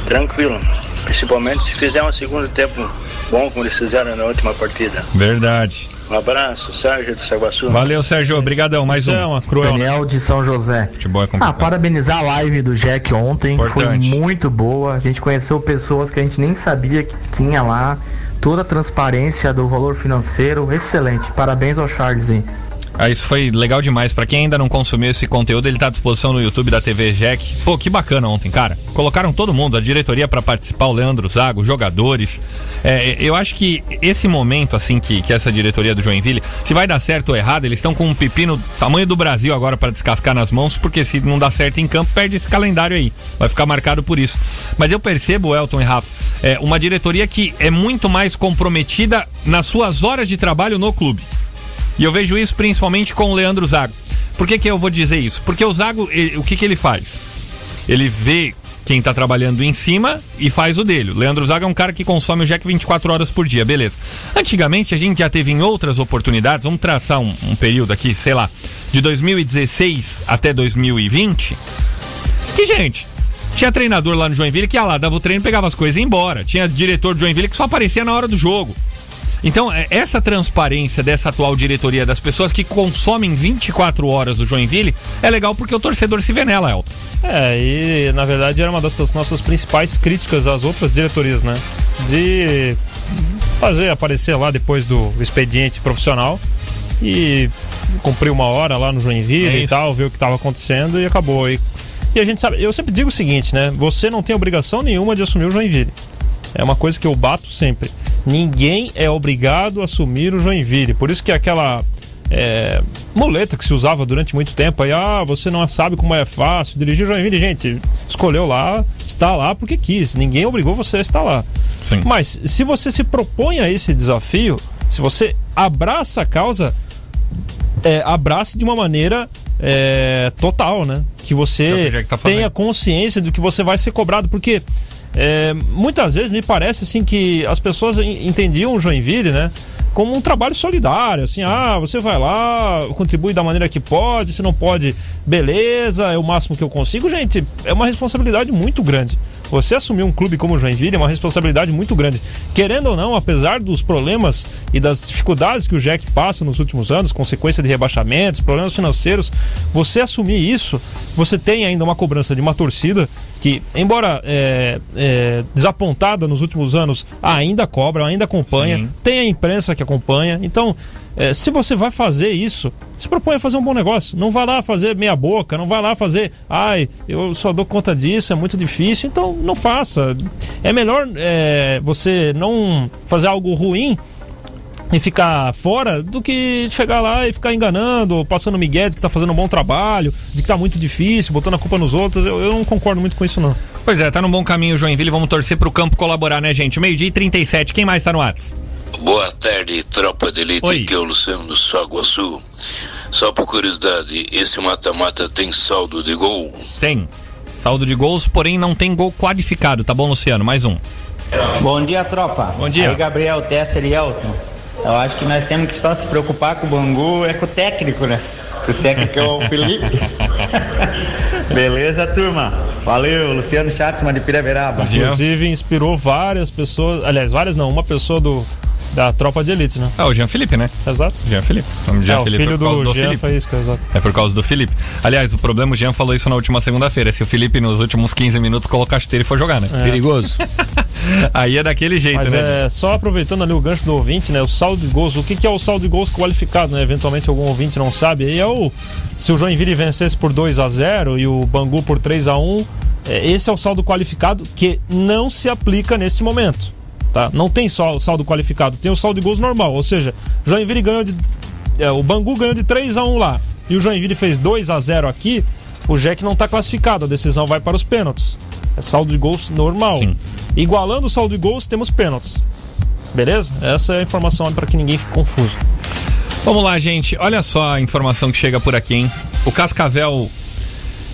S11: tranquilo. Principalmente se fizer um segundo tempo bom como eles fizeram na última partida.
S2: Verdade.
S11: Um abraço, Sérgio do Saguaçu.
S2: Valeu, Sérgio. Obrigadão. Mais
S3: Isso
S2: um.
S3: é uma cruel.
S12: Daniel de São José.
S2: Futebol é
S12: Ah,
S2: complicado.
S12: parabenizar a live do Jack ontem.
S2: Importante.
S12: Foi muito boa. A gente conheceu pessoas que a gente nem sabia que tinha lá. Toda a transparência do valor financeiro. Excelente. Parabéns ao Charles. hein?
S2: Ah, isso foi legal demais. Pra quem ainda não consumiu esse conteúdo, ele tá à disposição no YouTube da TV Jack. Pô, que bacana ontem, cara. Colocaram todo mundo, a diretoria pra participar, o Leandro Zago, jogadores. É, eu acho que esse momento, assim, que, que essa diretoria do Joinville, se vai dar certo ou errado, eles estão com um pepino tamanho do Brasil agora pra descascar nas mãos, porque se não dá certo em campo, perde esse calendário aí. Vai ficar marcado por isso. Mas eu percebo, Elton e Rafa, é uma diretoria que é muito mais comprometida nas suas horas de trabalho no clube. E eu vejo isso principalmente com o Leandro Zago. Por que, que eu vou dizer isso? Porque o Zago, ele- o que, que ele faz? Ele vê quem tá trabalhando em cima e faz o dele. Leandro Zago é um cara que consome o Jack 24 horas por dia, beleza. Antigamente a gente já teve em outras oportunidades, vamos traçar um, um período aqui, sei lá, de 2016 até 2020, que, gente, tinha treinador lá no Joinville que ia lá, dava o treino, pegava as coisas e ia embora. Tinha diretor do Joinville que só aparecia na hora do jogo. Então, é, essa transparência dessa atual diretoria das pessoas que consomem 24 horas do Joinville é legal porque o torcedor se vê nela, Elton.
S3: É, e na verdade era uma das nossas principais críticas às outras diretorias, né? De fazer aparecer lá depois do expediente profissional e cumprir uma hora lá no Joinville
S2: É
S3: e tal, ver o que estava acontecendo e acabou. E, e a gente sabe, eu sempre digo o seguinte, né? Você não tem obrigação nenhuma de assumir o Joinville. É uma coisa que eu bato sempre. Ninguém é obrigado a assumir o Joinville. Por isso que aquela é, muleta que se usava durante muito tempo aí, ah, você não sabe como é fácil dirigir o Joinville. Gente, escolheu lá, está lá porque quis. Ninguém obrigou você a estar lá.
S2: Sim.
S3: Mas se você se propõe a esse desafio, se você abraça a causa, é, abrace de uma maneira é, total, né? Que
S2: É que
S3: você
S2: o Jack tá
S3: tenha consciência do que você vai ser cobrado, porque é, muitas vezes me parece assim que as pessoas en- entendiam o Joinville, né? Como um trabalho solidário, assim, ah, você vai lá, contribui da maneira que pode, se não pode, beleza, é o máximo que eu consigo. Gente, é uma responsabilidade muito grande. Você assumir um clube como o Joinville é uma responsabilidade muito grande. Querendo ou não, apesar dos problemas e das dificuldades que o Jack passa nos últimos anos, consequência de rebaixamentos, problemas financeiros, você assumir isso, você tem ainda uma cobrança de uma torcida que, embora é, é, desapontada nos últimos anos, ainda cobra, ainda acompanha,
S2: Sim.
S3: tem a imprensa que acompanha. Então, é, se você vai fazer isso, se propõe a fazer um bom negócio. Não vai lá fazer meia boca, não vai lá fazer, ai, eu só dou conta disso, é muito difícil. Então, não faça. É melhor é, você não fazer algo ruim e ficar fora do que chegar lá e ficar enganando, passando migué de que tá fazendo um bom trabalho, de que tá muito difícil, botando a culpa nos outros. Eu, eu não concordo muito com isso, não.
S2: Pois é, tá num bom caminho o Joinville, vamos torcer pro campo colaborar, né, gente? Meio-dia e 37, quem mais tá no WhatsApp?
S13: Boa tarde, tropa de elite,
S2: Oi.
S13: aqui é o Luciano do Saguaçu. Só por curiosidade, esse mata-mata tem saldo de gol?
S2: Tem. Saldo de gols, porém não tem gol qualificado, tá bom, Luciano? Mais um.
S14: Bom dia, tropa.
S2: Bom dia.
S14: Aí, Gabriel, Tesser e Elton. Eu acho que nós temos que só se preocupar com o Bangu é com o técnico, né? O técnico é o [LAUGHS] Felipe. [LAUGHS] Beleza, turma? Valeu, Luciano Chatzman de Piraveraba.
S3: Inclusive, inspirou várias pessoas. Aliás, várias não, uma pessoa do, da tropa de elite, né?
S2: É o Jean Felipe, né?
S3: Exato.
S2: Jean Felipe. O nome de
S3: É,
S2: Jean
S3: o
S2: Felipe
S3: filho
S2: por causa
S3: do Jean
S2: Felipe.
S3: Faísca, exato.
S2: É por causa do Felipe. Aliás, o problema, o Jean falou isso na última segunda-feira. Se o Felipe, nos últimos 15 minutos, colocar a chuteira e for jogar, né?
S3: É.
S4: Perigoso. [LAUGHS]
S2: Aí é daquele jeito,
S3: Mas
S2: né?
S3: é, só aproveitando ali o gancho do ouvinte, né? O saldo de gols. O que, que é o saldo de gols qualificado, né? Eventualmente algum ouvinte não sabe. Aí é o. Se o Joinville vencesse por 2 a 0 e o Bangu por 3 a 1 é, esse é o saldo qualificado que não se aplica nesse momento. Tá? Não tem só o saldo qualificado, tem o saldo de gols normal. Ou seja, Joinville ganhou de. é, o Bangu ganhou de 3 a 1 lá. E o Joinville fez 2 a 0 aqui. O Jack não está classificado, a decisão vai para os pênaltis. É saldo de gols normal. Igualando o saldo de gols, temos pênaltis. Beleza? Essa é a informação para que ninguém fique confuso.
S2: Vamos lá, gente. Olha só a informação que chega por aqui, hein? O Cascavel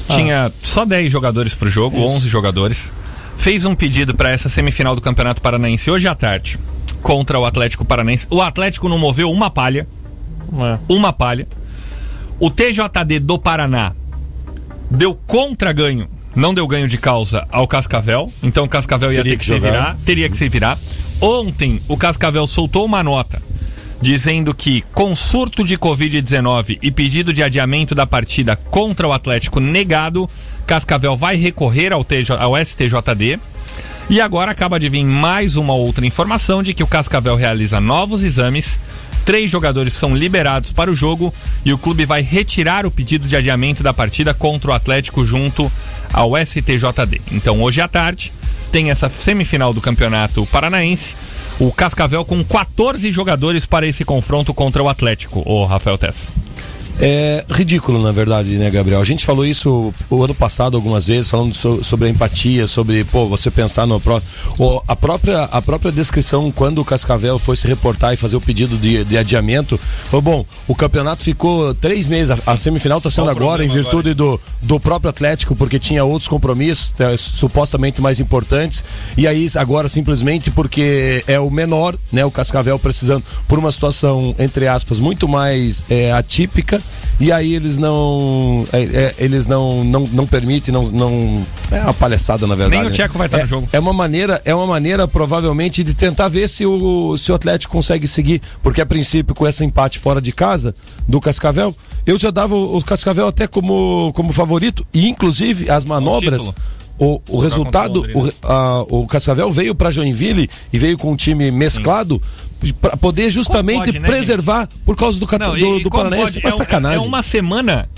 S2: tinha só 10 jogadores pro jogo,
S3: Isso.
S2: 11 jogadores. Fez um pedido para essa semifinal do Campeonato Paranaense hoje à tarde contra o Atlético Paranaense. O Atlético não moveu uma palha.
S3: É.
S2: Uma palha. O TJD do Paraná deu contra-ganho, não deu ganho de causa ao Cascavel. Então o Cascavel ia
S4: Teria
S2: ter que,
S4: que
S2: se virar. Teria que se virar. Ontem o Cascavel soltou uma nota dizendo que com surto de Covid-19 e pedido de adiamento da partida contra o Atlético negado, Cascavel vai recorrer ao, TJ, ao STJD. E agora acaba de vir mais uma outra informação de que o Cascavel realiza novos exames. Três jogadores são liberados para o jogo e o clube vai retirar o pedido de adiamento da partida contra o Atlético junto ao STJD. Então hoje à tarde tem essa semifinal do Campeonato Paranaense. O Cascavel com 14 jogadores para esse confronto contra o Atlético, o Rafael Tessa.
S4: É ridículo, na verdade, né, Gabriel? A gente falou isso o ano passado algumas vezes, falando so- sobre a empatia, sobre, pô, você pensar no próximo. A própria, a própria descrição, quando o Cascavel foi se reportar e fazer o pedido de, de adiamento, foi bom, o campeonato ficou três meses, a, a semifinal está sendo agora, em virtude do, do próprio Atlético, porque tinha outros compromissos, é, supostamente mais importantes, e aí agora simplesmente porque é o menor, né, o Cascavel precisando, por uma situação, entre aspas, muito mais é, atípica, e aí eles não é, é, eles não, não, não permitem não, não é uma palhaçada na verdade.
S2: Nem o? Tcheco vai estar
S4: é,
S2: no jogo.
S4: é uma maneira é uma maneira provavelmente de tentar ver se o, se o Atlético consegue seguir. Porque a princípio com esse empate fora de casa do Cascavel eu já dava o o Cascavel até como, como favorito. E inclusive as manobras o, o resultado,
S2: o
S4: a- o Cascavel veio para Joinville e veio com um time mesclado para poder justamente
S2: pode, né,
S4: preservar por causa do,
S2: Não,
S4: do,
S2: e
S4: do Paranaense.
S2: pode?
S4: Uma
S2: É um-
S4: sacanagem.
S2: É uma semana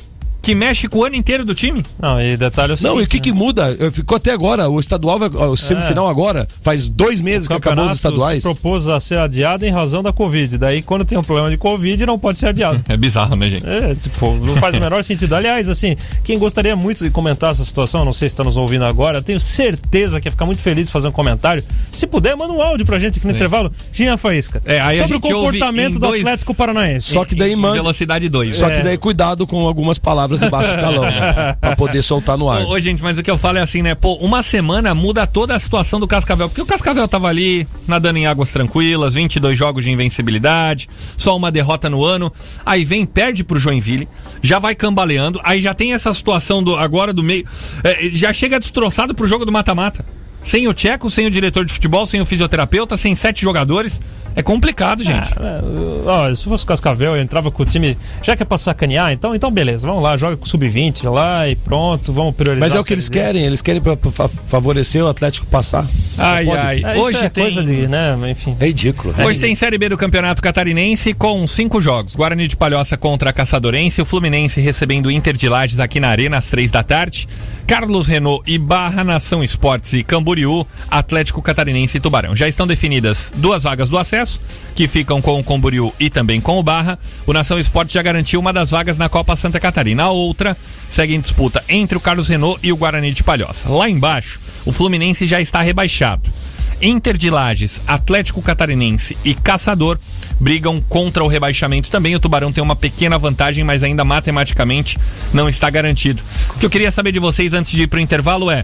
S2: que mexe com o ano inteiro do time.
S3: Não, e detalhe é o
S4: Não, e o
S3: seguinte,
S4: que que muda? Eu- Ficou até agora, o estadual, vai, o semifinal agora, faz dois meses que acabou os estaduais.
S3: se propôs a ser adiado em razão da Covid. Daí, quando tem um problema de Covid, não pode ser adiado. [LAUGHS]
S2: É bizarro, né, gente?
S3: É, tipo, não faz o menor sentido. Aliás, assim, quem gostaria muito de comentar essa situação, não sei se está nos ouvindo agora, eu tenho certeza que ia ficar muito feliz de fazer um comentário. Se puder, manda um áudio pra gente aqui no intervalo. Jean Faísca.
S2: É,
S3: sobre o comportamento do
S2: dois-
S3: Atlético Paranaense.
S4: Só que daí manda.
S2: Velocidade 2.
S4: Só que
S3: É.
S4: daí cuidado com algumas palavras de baixo calão, né? Pra poder soltar no ar.
S2: Ô, gente, mas o que eu falo é assim, né? Pô, uma semana muda toda a situação do Cascavel. Porque o Cascavel tava ali, nadando em águas tranquilas, 22 jogos de invencibilidade, só uma derrota no ano. Aí vem, perde pro Joinville, já vai cambaleando. Aí já tem essa situação do agora do meio. é, já chega destroçado pro jogo do mata-mata. Sem o Tcheco, sem o diretor de futebol, sem o fisioterapeuta, sem sete jogadores. É complicado, gente.
S3: Ah, é, ó, se fosse o Cascavel, eu entrava com o time. Já que é pra sacanear, então, então beleza, vamos lá, joga com o sub-20 lá e pronto, vamos priorizar.
S4: Mas é o que eles querem, eles querem pra, pra fa- favorecer o Atlético passar.
S2: Ai, ai.
S3: É,
S2: Hoje
S3: é
S2: tem.
S3: coisa de, né, enfim.
S4: É ridículo.
S2: Hoje tem Série B do Campeonato Catarinense com cinco jogos. Guarani de Palhoça contra a Caçadorense, o Fluminense recebendo o Inter de Lages aqui na Arena às três da tarde. Carlos Renault e Barra Nação Esportes e Camboriú, Atlético Catarinense e Tubarão. Já estão definidas duas vagas do acesso, que ficam com o Camboriú e também com o Barra. O Nação Esportes já garantiu uma das vagas na Copa Santa Catarina. A outra segue em disputa entre o Carlos Renault e o Guarani de Palhoça. Lá embaixo, o Fluminense já está rebaixado. Inter de Lages, Atlético Catarinense e Caçador brigam contra o rebaixamento também. O Tubarão tem uma pequena vantagem, mas ainda matematicamente não está garantido. O que eu queria saber de vocês antes de ir para o intervalo é: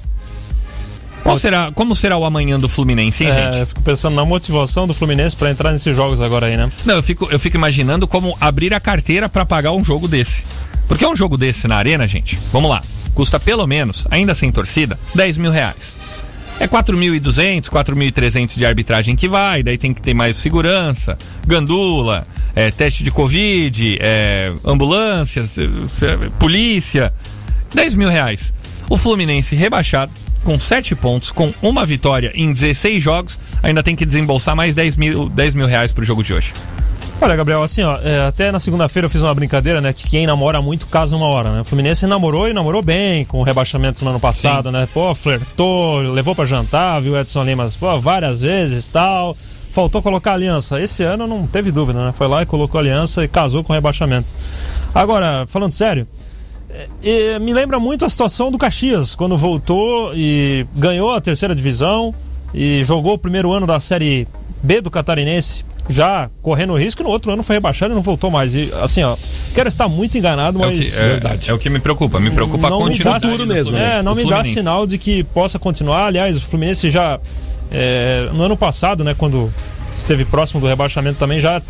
S2: Qual será, como será o amanhã do Fluminense, hein,
S3: É,
S2: gente?
S3: fico pensando na motivação do Fluminense pra entrar nesses jogos agora aí, né?
S2: Não, eu fico, eu fico imaginando como abrir a carteira pra pagar um jogo desse. Porque um jogo desse na arena, gente, vamos lá, custa pelo menos, ainda sem torcida, 10 mil reais. É 4.200, 4.300 de arbitragem que vai, daí tem que ter mais segurança, gandula, é, teste de Covid, é, ambulâncias, é, é, polícia. 10 mil reais. O Fluminense rebaixado, com 7 pontos, com uma vitória em 16 jogos, ainda tem que desembolsar mais 10 mil, 10 mil reais pro jogo de hoje.
S3: Olha, Gabriel, assim, ó, é, até na segunda-feira eu fiz uma brincadeira, né? Que quem namora muito casa uma hora, né? O Fluminense namorou e namorou bem com o rebaixamento no ano passado, né? Pô, flertou, levou pra jantar, viu o Edson Lima pô, várias vezes tal. Faltou colocar aliança. Esse ano não teve dúvida, né? Foi lá e colocou aliança e casou com o rebaixamento. Agora, falando sério, é, é, me lembra muito a situação do Caxias, quando voltou e ganhou a terceira divisão e jogou o primeiro ano da Série B do Catarinense, já correndo o risco, e no outro ano foi rebaixado e não voltou mais. E assim, ó, quero estar muito enganado,
S2: É o,
S3: mas.
S2: que, é, é o que me preocupa. Me preocupa a
S3: não me dá,
S2: continuidade. do
S3: É,
S2: Fluminense.
S3: não me dá sinal de que possa continuar. Aliás, o Fluminense já. é, no ano passado, né, quando esteve próximo do rebaixamento também, já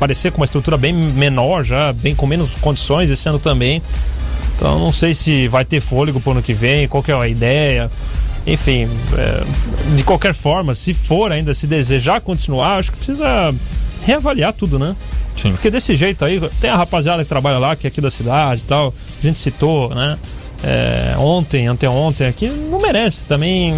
S3: parecia com uma estrutura bem menor, já bem com menos condições esse ano também. Então não sei se vai ter fôlego pro ano que vem, qual que é a ideia. Enfim, é, de qualquer forma, se for ainda, se desejar continuar, acho que precisa reavaliar tudo, né?
S2: Sim.
S3: Porque desse jeito aí, tem a rapaziada que trabalha lá, que é aqui da cidade e tal, a gente citou, né? É, ontem, anteontem aqui, não merece também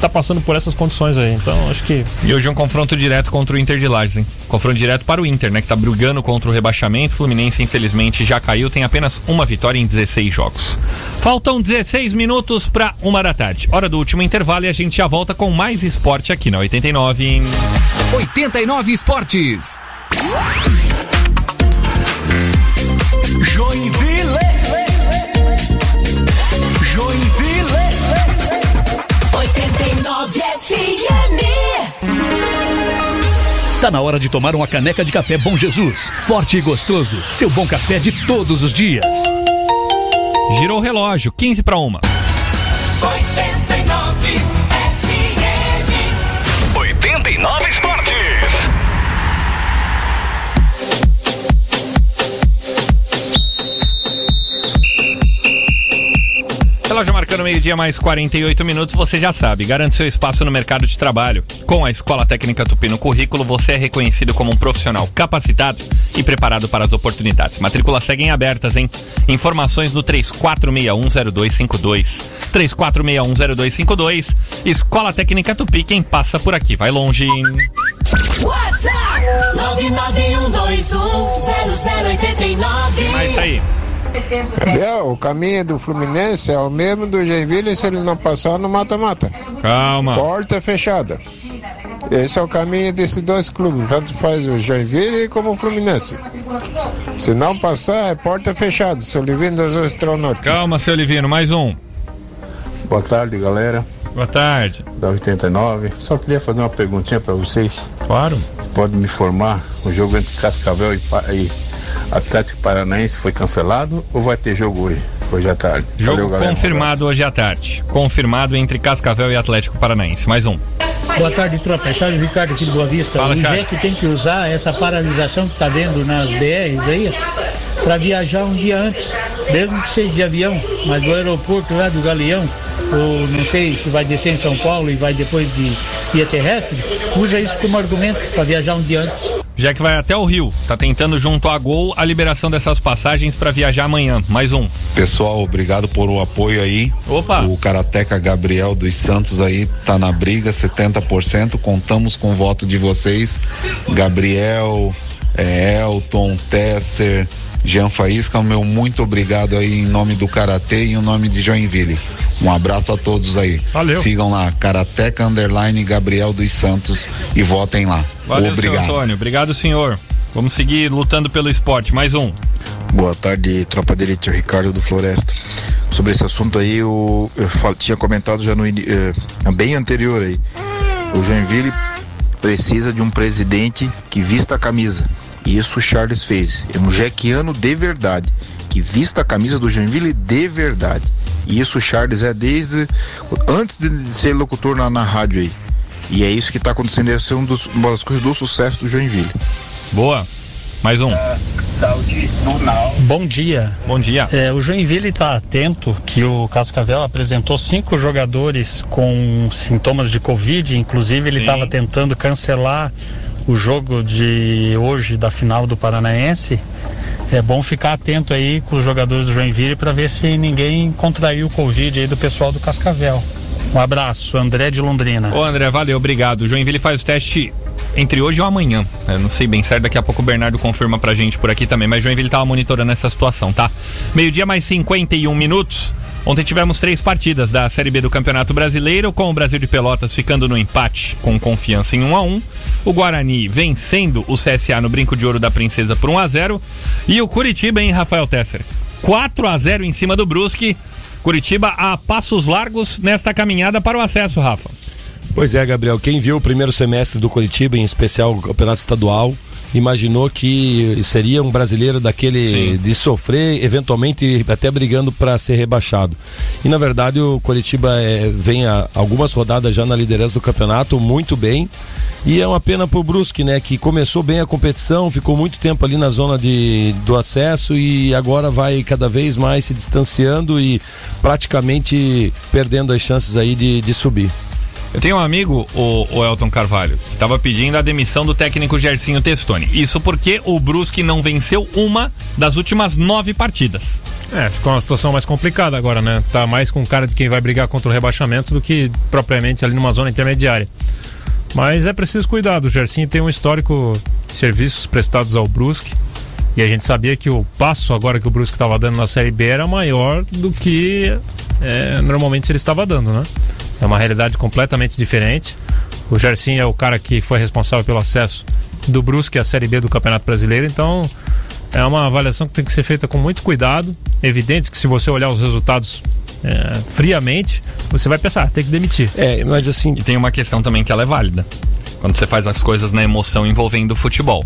S3: tá passando por essas condições aí. Então, acho que
S2: E hoje um confronto direto contra o Inter de Lages, hein? Confronto direto para o Inter, né? Que tá brigando contra o rebaixamento. Fluminense, infelizmente, já caiu. Tem apenas uma vitória em 16 jogos. Faltam 16 minutos para uma da tarde. Hora do último intervalo e a gente já volta com mais esporte aqui na 89.
S5: 89 Esportes.
S1: Joinville. 89 FM.
S15: Tá na hora de tomar uma caneca de café Bom Jesus. Forte e gostoso. Seu bom café de todos os dias.
S2: Girou o relógio, 15 para uma. Relógio marcando meio-dia mais 48 minutos, você já sabe, garante seu espaço no mercado de trabalho. Com a Escola Técnica Tupi no currículo, você é reconhecido como um profissional capacitado e preparado para as oportunidades. Matrículas seguem abertas, hein? Informações no 34610252. 34610252. Escola Técnica Tupi, quem passa por aqui vai longe.
S1: WhatsApp 991210089.
S2: Mas tá aí.
S16: Gabriel, o caminho do Fluminense é o mesmo do Joinville se ele não passar no mata-mata.
S2: Calma.
S16: Porta fechada. Esse é o caminho desses dois clubes, tanto faz o Joinville como o Fluminense. Se não passar, é porta fechada. Sou Livino das Astronautas.
S2: Calma, seu Livino, mais um.
S17: Boa tarde, galera.
S2: Boa tarde.
S17: Da 89. Só queria fazer uma perguntinha pra vocês.
S2: Claro.
S17: Pode me informar, o jogo entre Cascavel e, e Atlético Paranaense foi cancelado ou vai ter jogo hoje, hoje à tarde?
S2: Jogo
S17: Valeu, galera.
S2: confirmado hoje à tarde. Confirmado entre Cascavel e Atlético Paranaense. Mais um.
S18: Boa tarde, tropa. É Charles Ricardo aqui de Boa Vista.
S2: Fala,
S18: o
S2: Charles.
S18: Jack tem que usar essa paralisação que está vendo nas BRs aí para viajar um dia antes, mesmo que seja de avião, mas do aeroporto lá do Galeão, ou não sei se vai descer em São Paulo e vai depois de via terrestre, usa isso como argumento para viajar um dia antes.
S2: Já que vai até o Rio, tá tentando junto a Gol a liberação dessas passagens para viajar amanhã. Mais um.
S19: Pessoal, obrigado por o apoio aí.
S2: Opa!
S19: O Karateca Gabriel dos Santos aí tá na briga, 70%. Contamos com o voto de vocês. Gabriel, eh, Elton, Tesser, Jean Faísca, meu muito obrigado aí em nome do Karatê e em nome de Joinville. Um abraço a todos aí.
S2: Valeu.
S19: Sigam lá, Karateca Underline Gabriel dos Santos e votem lá.
S2: Valeu, senhor
S19: obrigado.
S2: Antônio. Obrigado, senhor. Vamos seguir lutando pelo esporte. Mais um.
S20: Boa tarde, tropa de elite, o Ricardo do Floresta. Sobre esse assunto aí, eu, eu fal- tinha comentado já no eh, bem anterior aí. O Joinville precisa de um presidente que vista a camisa. E isso o Charles fez. É um jequiano de verdade, que vista a camisa do Joinville de verdade. E isso o Charles é desde antes de ser locutor na, na rádio aí. E é isso que está acontecendo, essa é um dos, uma das coisas do sucesso do Joinville.
S2: Boa. Mais um.
S21: Bom dia.
S2: Bom dia.
S21: É, o Joinville está atento que o Cascavel apresentou cinco jogadores com sintomas de Covid. Inclusive, ele estava tentando cancelar o jogo de hoje da final do Paranaense. É bom ficar atento aí com os jogadores do Joinville para ver se ninguém contraiu o Covid aí do pessoal do Cascavel. Um abraço, André de Londrina.
S2: Ô André, valeu, obrigado. O Joinville faz o teste entre hoje ou amanhã. Eu não sei bem certo, daqui a pouco o Bernardo confirma pra gente por aqui também. Mas Joinville tava monitorando essa situação, tá? Meio-dia mais 51 minutos. Ontem tivemos três partidas da Série B do Campeonato Brasileiro, com o Brasil de Pelotas ficando no empate com confiança em 1 a 1 o Guarani vencendo o CSA no Brinco de Ouro da Princesa por 1 a 0 e o Curitiba, hein, Rafael Tesser? 4 a 0 em cima do Brusque. Curitiba a passos largos nesta caminhada para o acesso, Rafa.
S4: Pois é, Gabriel. Quem viu o primeiro semestre do Curitiba, em especial o campeonato estadual, imaginou que seria um brasileiro daquele de sofrer, eventualmente até brigando para ser rebaixado. E na verdade o Curitiba é, vem há algumas rodadas já na liderança do campeonato, muito bem. E é uma pena pro Brusque, né? Que começou bem a competição, ficou muito tempo ali na zona de, do acesso e agora vai cada vez mais se distanciando e praticamente perdendo as chances aí de, de subir.
S2: Eu tenho um amigo, o, o Elton Carvalho, que estava pedindo a demissão do técnico Gersinho Testoni. Isso porque o Brusque não venceu uma das últimas nove partidas.
S3: É, ficou uma situação mais complicada agora, né? Tá mais com cara de quem vai brigar contra o rebaixamento do que propriamente ali numa zona intermediária. Mas é preciso cuidado. O Gersinho tem um histórico de serviços prestados ao Brusque. E a gente sabia que o passo agora que o Brusque estava dando na Série B era maior do que é, normalmente ele estava dando, né? É uma realidade completamente diferente. O Gersinho é o cara que foi responsável pelo acesso do Brusque à Série B do Campeonato Brasileiro, então é uma avaliação que tem que ser feita com muito cuidado. Evidente que se você olhar os resultados é, friamente, você vai pensar, ah, tem que demitir.
S4: É, mas assim.
S2: E tem uma questão também que ela é válida. Quando você faz as coisas na emoção envolvendo o futebol.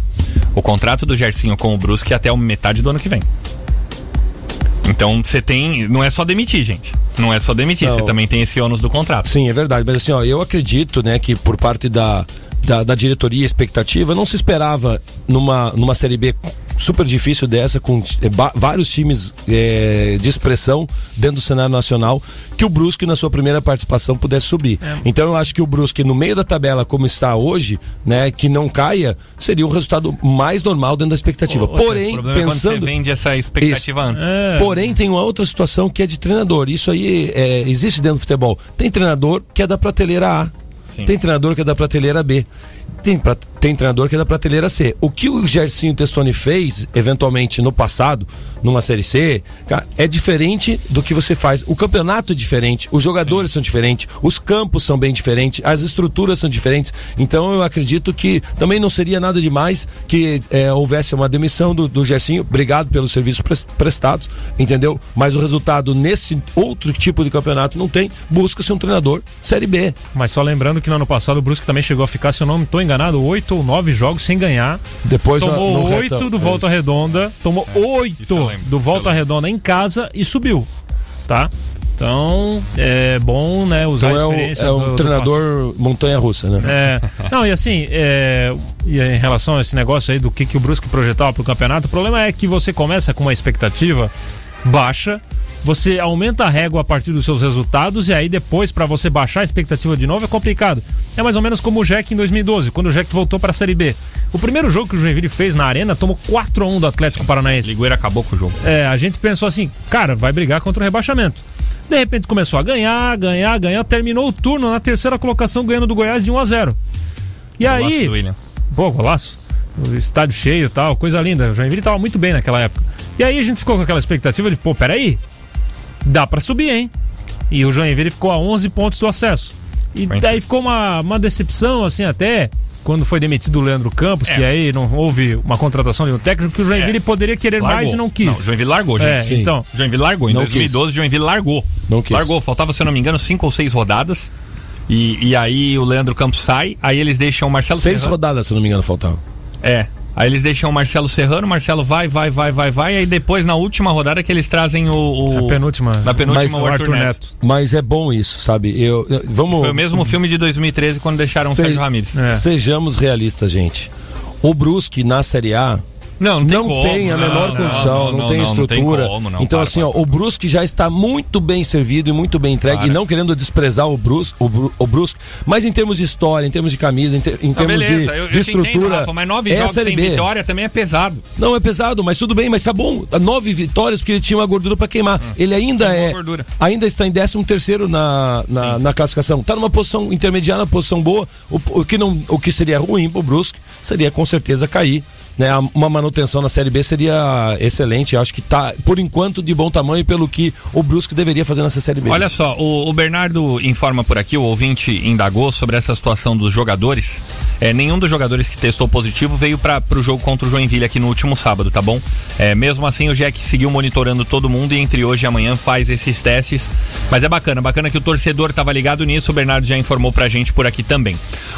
S2: O contrato do Gersinho com o Brusque é até a metade do ano que vem. Então você tem. Não é só demitir, gente. Não é só demitir,
S4: Não.
S2: você também tem esse ônus do contrato.
S4: Sim, é verdade. Mas assim, ó, eu acredito, né, que por parte da, da, da diretoria expectativa, não se esperava numa, numa Série B super difícil dessa, com ba- vários times eh, de expressão dentro do cenário nacional, que o Brusque, na sua primeira participação, pudesse subir. Então eu acho que o Brusque, no meio da tabela, como está hoje, né, que não caia, seria um resultado mais normal dentro da expectativa.
S2: O- o-
S4: Porém,
S2: o é
S4: pensando.
S2: você vende essa expectativa
S4: Isso.
S2: antes.
S3: É.
S4: Porém, tem uma outra situação que é de treinador. Isso aí é, existe dentro do futebol. Tem treinador que é da prateleira A. Tem treinador que é da prateleira B. Tem, pra- tem treinador que é da prateleira C. O que o Gersinho Testoni fez, eventualmente, no passado, numa Série C, cara, é diferente do que você faz. O campeonato é diferente, os jogadores são diferentes, os campos são bem diferentes, as estruturas são diferentes. Então eu acredito que também não seria nada demais que é, houvesse uma demissão do, do Gersinho. Obrigado pelos serviços pres- prestados, entendeu? Mas o resultado nesse outro tipo de campeonato não tem. Busca-se um treinador Série B.
S3: Mas só lembrando que no ano passado o Brusque também chegou a ficar, se eu não estou enganado, oito ou nove jogos sem ganhar.
S4: Depois
S3: tomou oito do
S4: é
S3: Volta Redonda, tomou oito do Volta Redonda em casa e subiu, tá? Então é bom, né, usar
S4: Então
S3: a
S4: é um,
S3: experiência
S4: é um
S3: do- do
S4: treinador montanha-russa, né?
S3: É, [LAUGHS] não, e assim, é, e em relação a esse negócio aí do que, que o Brusque projetava pro campeonato, o problema é que você começa com uma expectativa baixa, você aumenta a régua a partir dos seus resultados e aí depois para você baixar a expectativa de novo é complicado. É mais ou menos como o Jack em 2012, quando o Jack voltou para a Série B. O primeiro jogo que o Joinville fez na Arena tomou 4 a 1 do Atlético Paranaense.
S2: Ligueira acabou com o jogo.
S3: É, a gente pensou assim, cara, vai brigar contra o rebaixamento. De repente começou a ganhar, ganhar, ganhar, terminou o turno na terceira colocação ganhando do Goiás de 1 a 0. E
S2: Golaço
S3: aí,
S2: do William.
S3: pô, golaço. O estádio cheio e tal, coisa linda. O Joinville tava muito bem naquela época. E aí a gente ficou com aquela expectativa de, pô, peraí, dá pra subir, hein? E o Joinville ficou a 11 pontos do acesso. E daí ficou uma, uma decepção, assim, até quando foi demitido o Leandro Campos,
S2: É.
S3: que aí não houve uma contratação de um técnico, que o Joinville poderia querer
S2: Largou.
S3: mais e não quis.
S2: Não, o Joinville largou, gente.
S3: É,
S2: Sim.
S3: então.
S2: Joinville largou. Em
S3: Não
S2: 2012, o Joinville largou.
S4: Não quis.
S2: Largou. Faltava, se eu não me engano, cinco ou seis rodadas. E, e aí o Leandro Campos sai, aí eles deixam o Marcelo
S4: Seis
S2: Serrano-
S4: rodadas, se não me engano, faltavam.
S2: É. Aí eles deixam o Marcelo Serrano, o Marcelo vai, vai, vai, vai, vai. Aí depois, na última rodada, que eles trazem o. o
S3: A penúltima.
S2: Na penúltima,
S4: Mas
S2: o Arthur, Neto.
S4: Mas é bom isso, sabe? Eu, eu- vamos.
S2: Foi o mesmo filme de 2013 quando deixaram o
S4: Se-
S2: Sérgio Ramírez.
S4: Sejamos realistas, gente. O Brusque na Série A
S2: Não, não tem como,
S4: tem a
S2: não,
S4: menor
S2: não,
S4: condição,
S2: não,
S4: não,
S2: não,
S4: tem
S2: não, não tem
S4: estrutura.
S2: como, não,
S4: então,
S2: para,
S4: assim, ó, o Brusque já está muito bem servido e muito bem entregue.
S2: Para.
S4: E não querendo desprezar o Brusque, o, Bru- o Brusque, mas em termos de história, em termos de camisa, em, ter- em
S2: Não,
S4: termos de,
S2: beleza, eu, eu
S4: de
S2: entendo,
S4: estrutura.
S2: Rafa, mas nove
S4: é
S2: jogos
S4: Série
S2: sem vitória também é pesado.
S4: Não, é pesado, mas tudo bem, mas tá bom. Nove vitórias porque ele tinha uma gordura para queimar. Ele ainda é. Ainda está em 13 terceiro na, na, na classificação. Tá numa posição intermediária, posição boa. O, o que não, o que seria ruim pro Brusque seria com certeza cair. Né, uma manutenção na Série B seria excelente. Acho que tá, por enquanto, de bom tamanho pelo que o Brusque deveria fazer nessa Série B.
S2: Olha só, o, o Bernardo informa por aqui, o ouvinte indagou sobre essa situação dos jogadores. É, nenhum dos jogadores que testou positivo veio para o jogo contra o Joinville aqui no último sábado, tá bom? É, mesmo assim, o Jack seguiu monitorando todo mundo e entre hoje e amanhã faz esses testes. Mas é bacana, bacana que o torcedor estava ligado nisso, o Bernardo já informou pra gente por aqui também.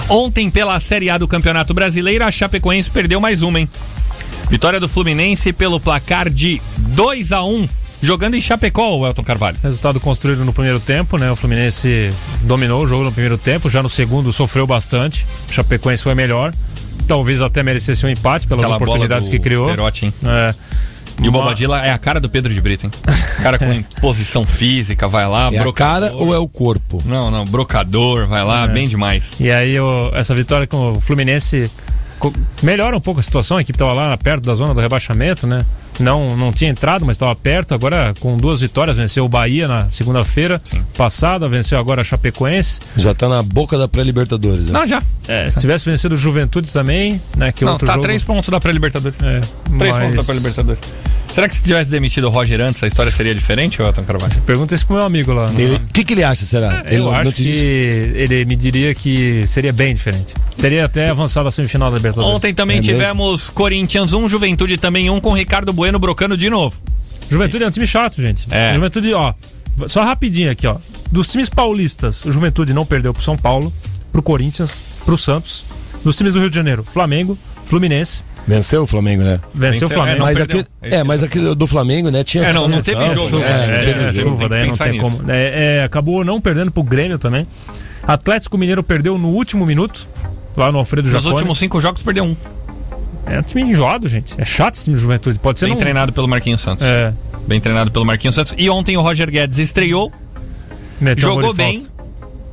S2: Ontem, pela Série A do Campeonato Brasileiro, a Chapecoense perdeu mais uma, hein? Vitória do Fluminense pelo placar de 2 a 1 jogando em Chapecó, o Elton Carvalho.
S3: Resultado construído no primeiro tempo, né? O Fluminense dominou o jogo no primeiro tempo, já no segundo sofreu bastante. O Chapecoense foi melhor. Talvez até merecesse um empate pelas
S2: Aquela bola
S3: oportunidades
S2: do
S3: que criou.
S2: Perotti, hein?
S3: É.
S2: E o Bobadilla é a cara do Pedro de Brito, hein? Cara com [LAUGHS] imposição física, vai lá,
S4: É a
S2: brocador.
S4: cara ou é o corpo?
S2: Não, não, brocador, vai lá,
S3: É.
S2: bem demais.
S3: E aí o- essa vitória com o Fluminense melhora um pouco a situação, a equipe estava lá perto da zona do rebaixamento, né? Não, não tinha entrado, mas estava perto. Agora, com duas vitórias, venceu o Bahia na segunda-feira passada, venceu agora a Chapecoense.
S4: Já tá na boca da pré-Libertadores. né?
S2: Não, já.
S3: É, se tivesse vencido o Juventude também, né? Que
S2: não,
S3: outro
S2: tá
S3: jogo...
S2: três pontos da pré-Libertadores.
S3: É,
S2: Três
S3: mas-
S2: pontos da pré-Libertadores. Será que se tivesse demitido o Roger antes, a história seria diferente, Elton Carvalho?
S3: Pergunta isso pro meu amigo lá.
S4: Ele- O que, que ele acha, será? Ele
S3: Eu
S4: não-
S3: acho
S4: não
S3: que
S4: disse?
S3: ele me diria que seria bem diferente. Teria até avançado a semifinal da Libertadores.
S2: Ontem também tivemos Corinthians 1, Juventude também 1, com Ricardo Bueno brocando de novo.
S3: Juventude é um time chato, gente.
S2: É.
S3: Juventude, ó. Só rapidinho aqui, ó. Dos times paulistas, o Juventude não perdeu pro São Paulo, pro Corinthians, pro Santos. Dos times do Rio de Janeiro, Flamengo, Fluminense.
S4: Venceu o Flamengo, né?
S3: Venceu o Flamengo.
S4: mas
S3: Não
S4: aquele, é, mas aquele do Flamengo, né? Tinha
S3: É, não, não teve jogo.
S4: chuva,
S3: É,
S4: não
S3: é,
S4: teve
S3: é,
S4: jogo.
S3: chuva, daí não tem como. É, é, acabou não perdendo pro Grêmio também. Atlético Mineiro perdeu no último minuto, lá no Alfredo
S2: Nos
S3: Jacone.
S2: últimos cinco jogos perdeu um.
S3: É um time enjoado, gente. É chato esse time de juventude. Pode ser
S2: Bem
S3: não-
S2: treinado pelo Marquinhos Santos.
S3: É.
S2: Bem treinado pelo Marquinhos Santos. E ontem o Roger Guedes estreou,
S3: Meteu
S2: jogou bem,
S3: falta.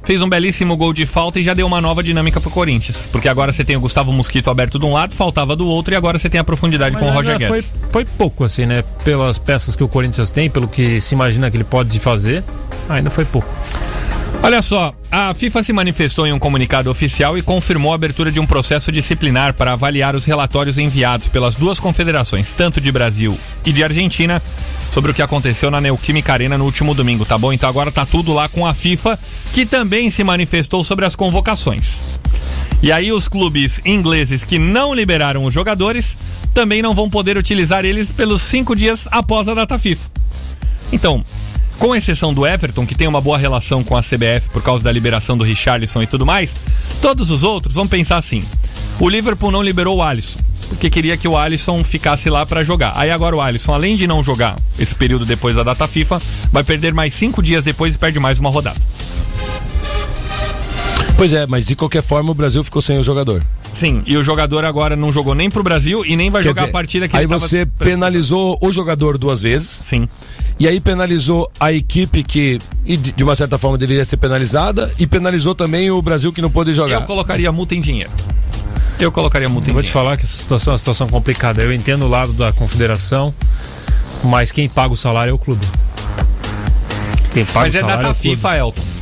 S2: Fez um belíssimo gol de falta e já deu uma nova dinâmica pro Corinthians. Porque agora você tem o Gustavo Mosquito aberto de um lado, faltava do outro, e agora você tem a profundidade
S3: Mas
S2: com o Roger
S3: foi,
S2: Guedes.
S3: foi pouco, assim, né? Pelas peças que o Corinthians tem, pelo que se imagina que ele pode fazer, ainda foi pouco.
S2: Olha só, a FIFA se manifestou em um comunicado oficial e confirmou a abertura de um processo disciplinar para avaliar os relatórios enviados pelas duas confederações, tanto de Brasil e de Argentina, sobre o que aconteceu na Neoquímica Arena no último domingo, tá bom? Então agora tá tudo lá com a FIFA, que também se manifestou sobre as convocações. E aí os clubes ingleses que não liberaram os jogadores também não vão poder utilizar eles pelos cinco dias após a data FIFA. Então, com exceção do Everton, que tem uma boa relação com a CBF por causa da liberação do Richarlison e tudo mais, todos os outros vão pensar assim: o Liverpool não liberou o Alisson, porque queria que o Alisson ficasse lá para jogar. Aí agora o Alisson, além de não jogar esse período depois da data FIFA, vai perder mais cinco dias depois e perde mais uma rodada.
S4: Pois é, mas de qualquer forma o Brasil ficou sem o jogador.
S2: Sim, e o jogador agora não jogou nem pro Brasil e nem vai
S4: Quer
S2: jogar
S4: dizer,
S2: a partida que
S4: aí
S2: ele tava
S4: você penalizou o jogador duas vezes.
S2: Sim.
S4: E aí penalizou a equipe que, de uma certa forma, deveria ser penalizada. E penalizou também o Brasil que não pôde jogar.
S2: Eu colocaria multa em dinheiro. Eu colocaria multa em
S3: Eu vou te
S2: dinheiro.
S3: falar que essa situação é uma situação complicada. Eu entendo o lado da confederação, mas quem paga o salário é o clube. Quem paga
S2: Mas
S3: o
S2: é
S3: salário
S2: data
S3: o clube.
S2: FIFA, Elton.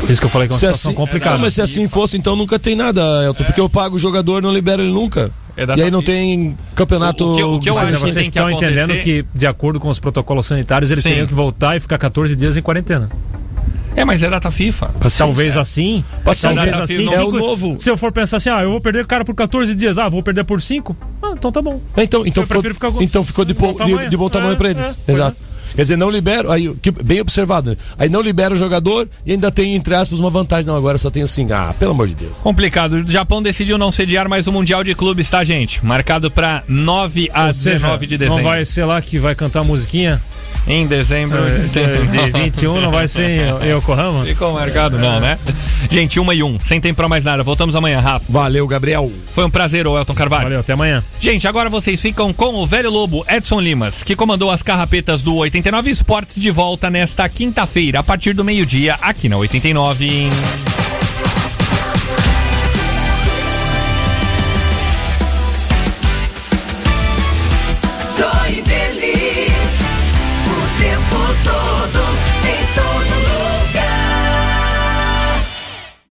S3: Por isso que eu falei que é uma
S4: Se
S3: situação
S4: assim,
S3: complicada.
S4: Não, mas se assim fosse, então nunca tem nada, Elton. Porque eu pago o jogador não libero ele nunca.
S2: É
S4: e aí não tem campeonato.
S2: O- o que eu- o que eu acho que
S3: Vocês
S2: que
S3: estão entendendo que, de acordo com os protocolos sanitários, eles
S2: Sim.
S3: teriam que voltar e ficar 14 dias em quarentena.
S2: É, mas é data FIFA.
S3: Talvez assim.
S4: Passar
S3: talvez
S4: data
S3: assim.
S4: É o novo.
S3: Se eu for pensar assim, ah, eu vou perder o cara por 14 dias, ah, vou perder por 5, ah, então tá bom.
S4: Então, então,
S3: Eu
S4: ficou,
S3: prefiro ficar com-
S4: então ficou de,
S3: bom
S4: bom, de,
S3: tamanho.
S4: de bom tamanho
S3: É,
S4: pra
S3: é,
S4: eles.
S3: pois
S4: Exato. Quer dizer, não libera, aí, que- bem observado, né? Aí não libera o jogador e ainda tem, entre aspas, uma vantagem. Não, agora só tem assim, ah, pelo amor de Deus.
S2: Complicado. O Japão decidiu não sediar mais o Mundial de Clubes, tá, gente? Marcado pra 9 a
S3: Ou seja,
S2: 19 de dezembro.
S3: Não vai ser lá que vai cantar a musiquinha?
S2: Em dezembro.
S3: É, de, de 21 não vai ser em [LAUGHS] Yokohama?
S2: Ficou marcado, não, né? Gente, uma e um. Sem tempo pra mais nada. Voltamos amanhã, Rafa.
S4: Valeu, Gabriel.
S2: Foi um prazer, Elton Carvalho.
S3: Valeu, até amanhã.
S2: Gente, agora vocês ficam com o velho lobo Edson Limas, que comandou as carrapetas do 89 Esportes de volta nesta quinta-feira, a partir do meio-dia, aqui na 89.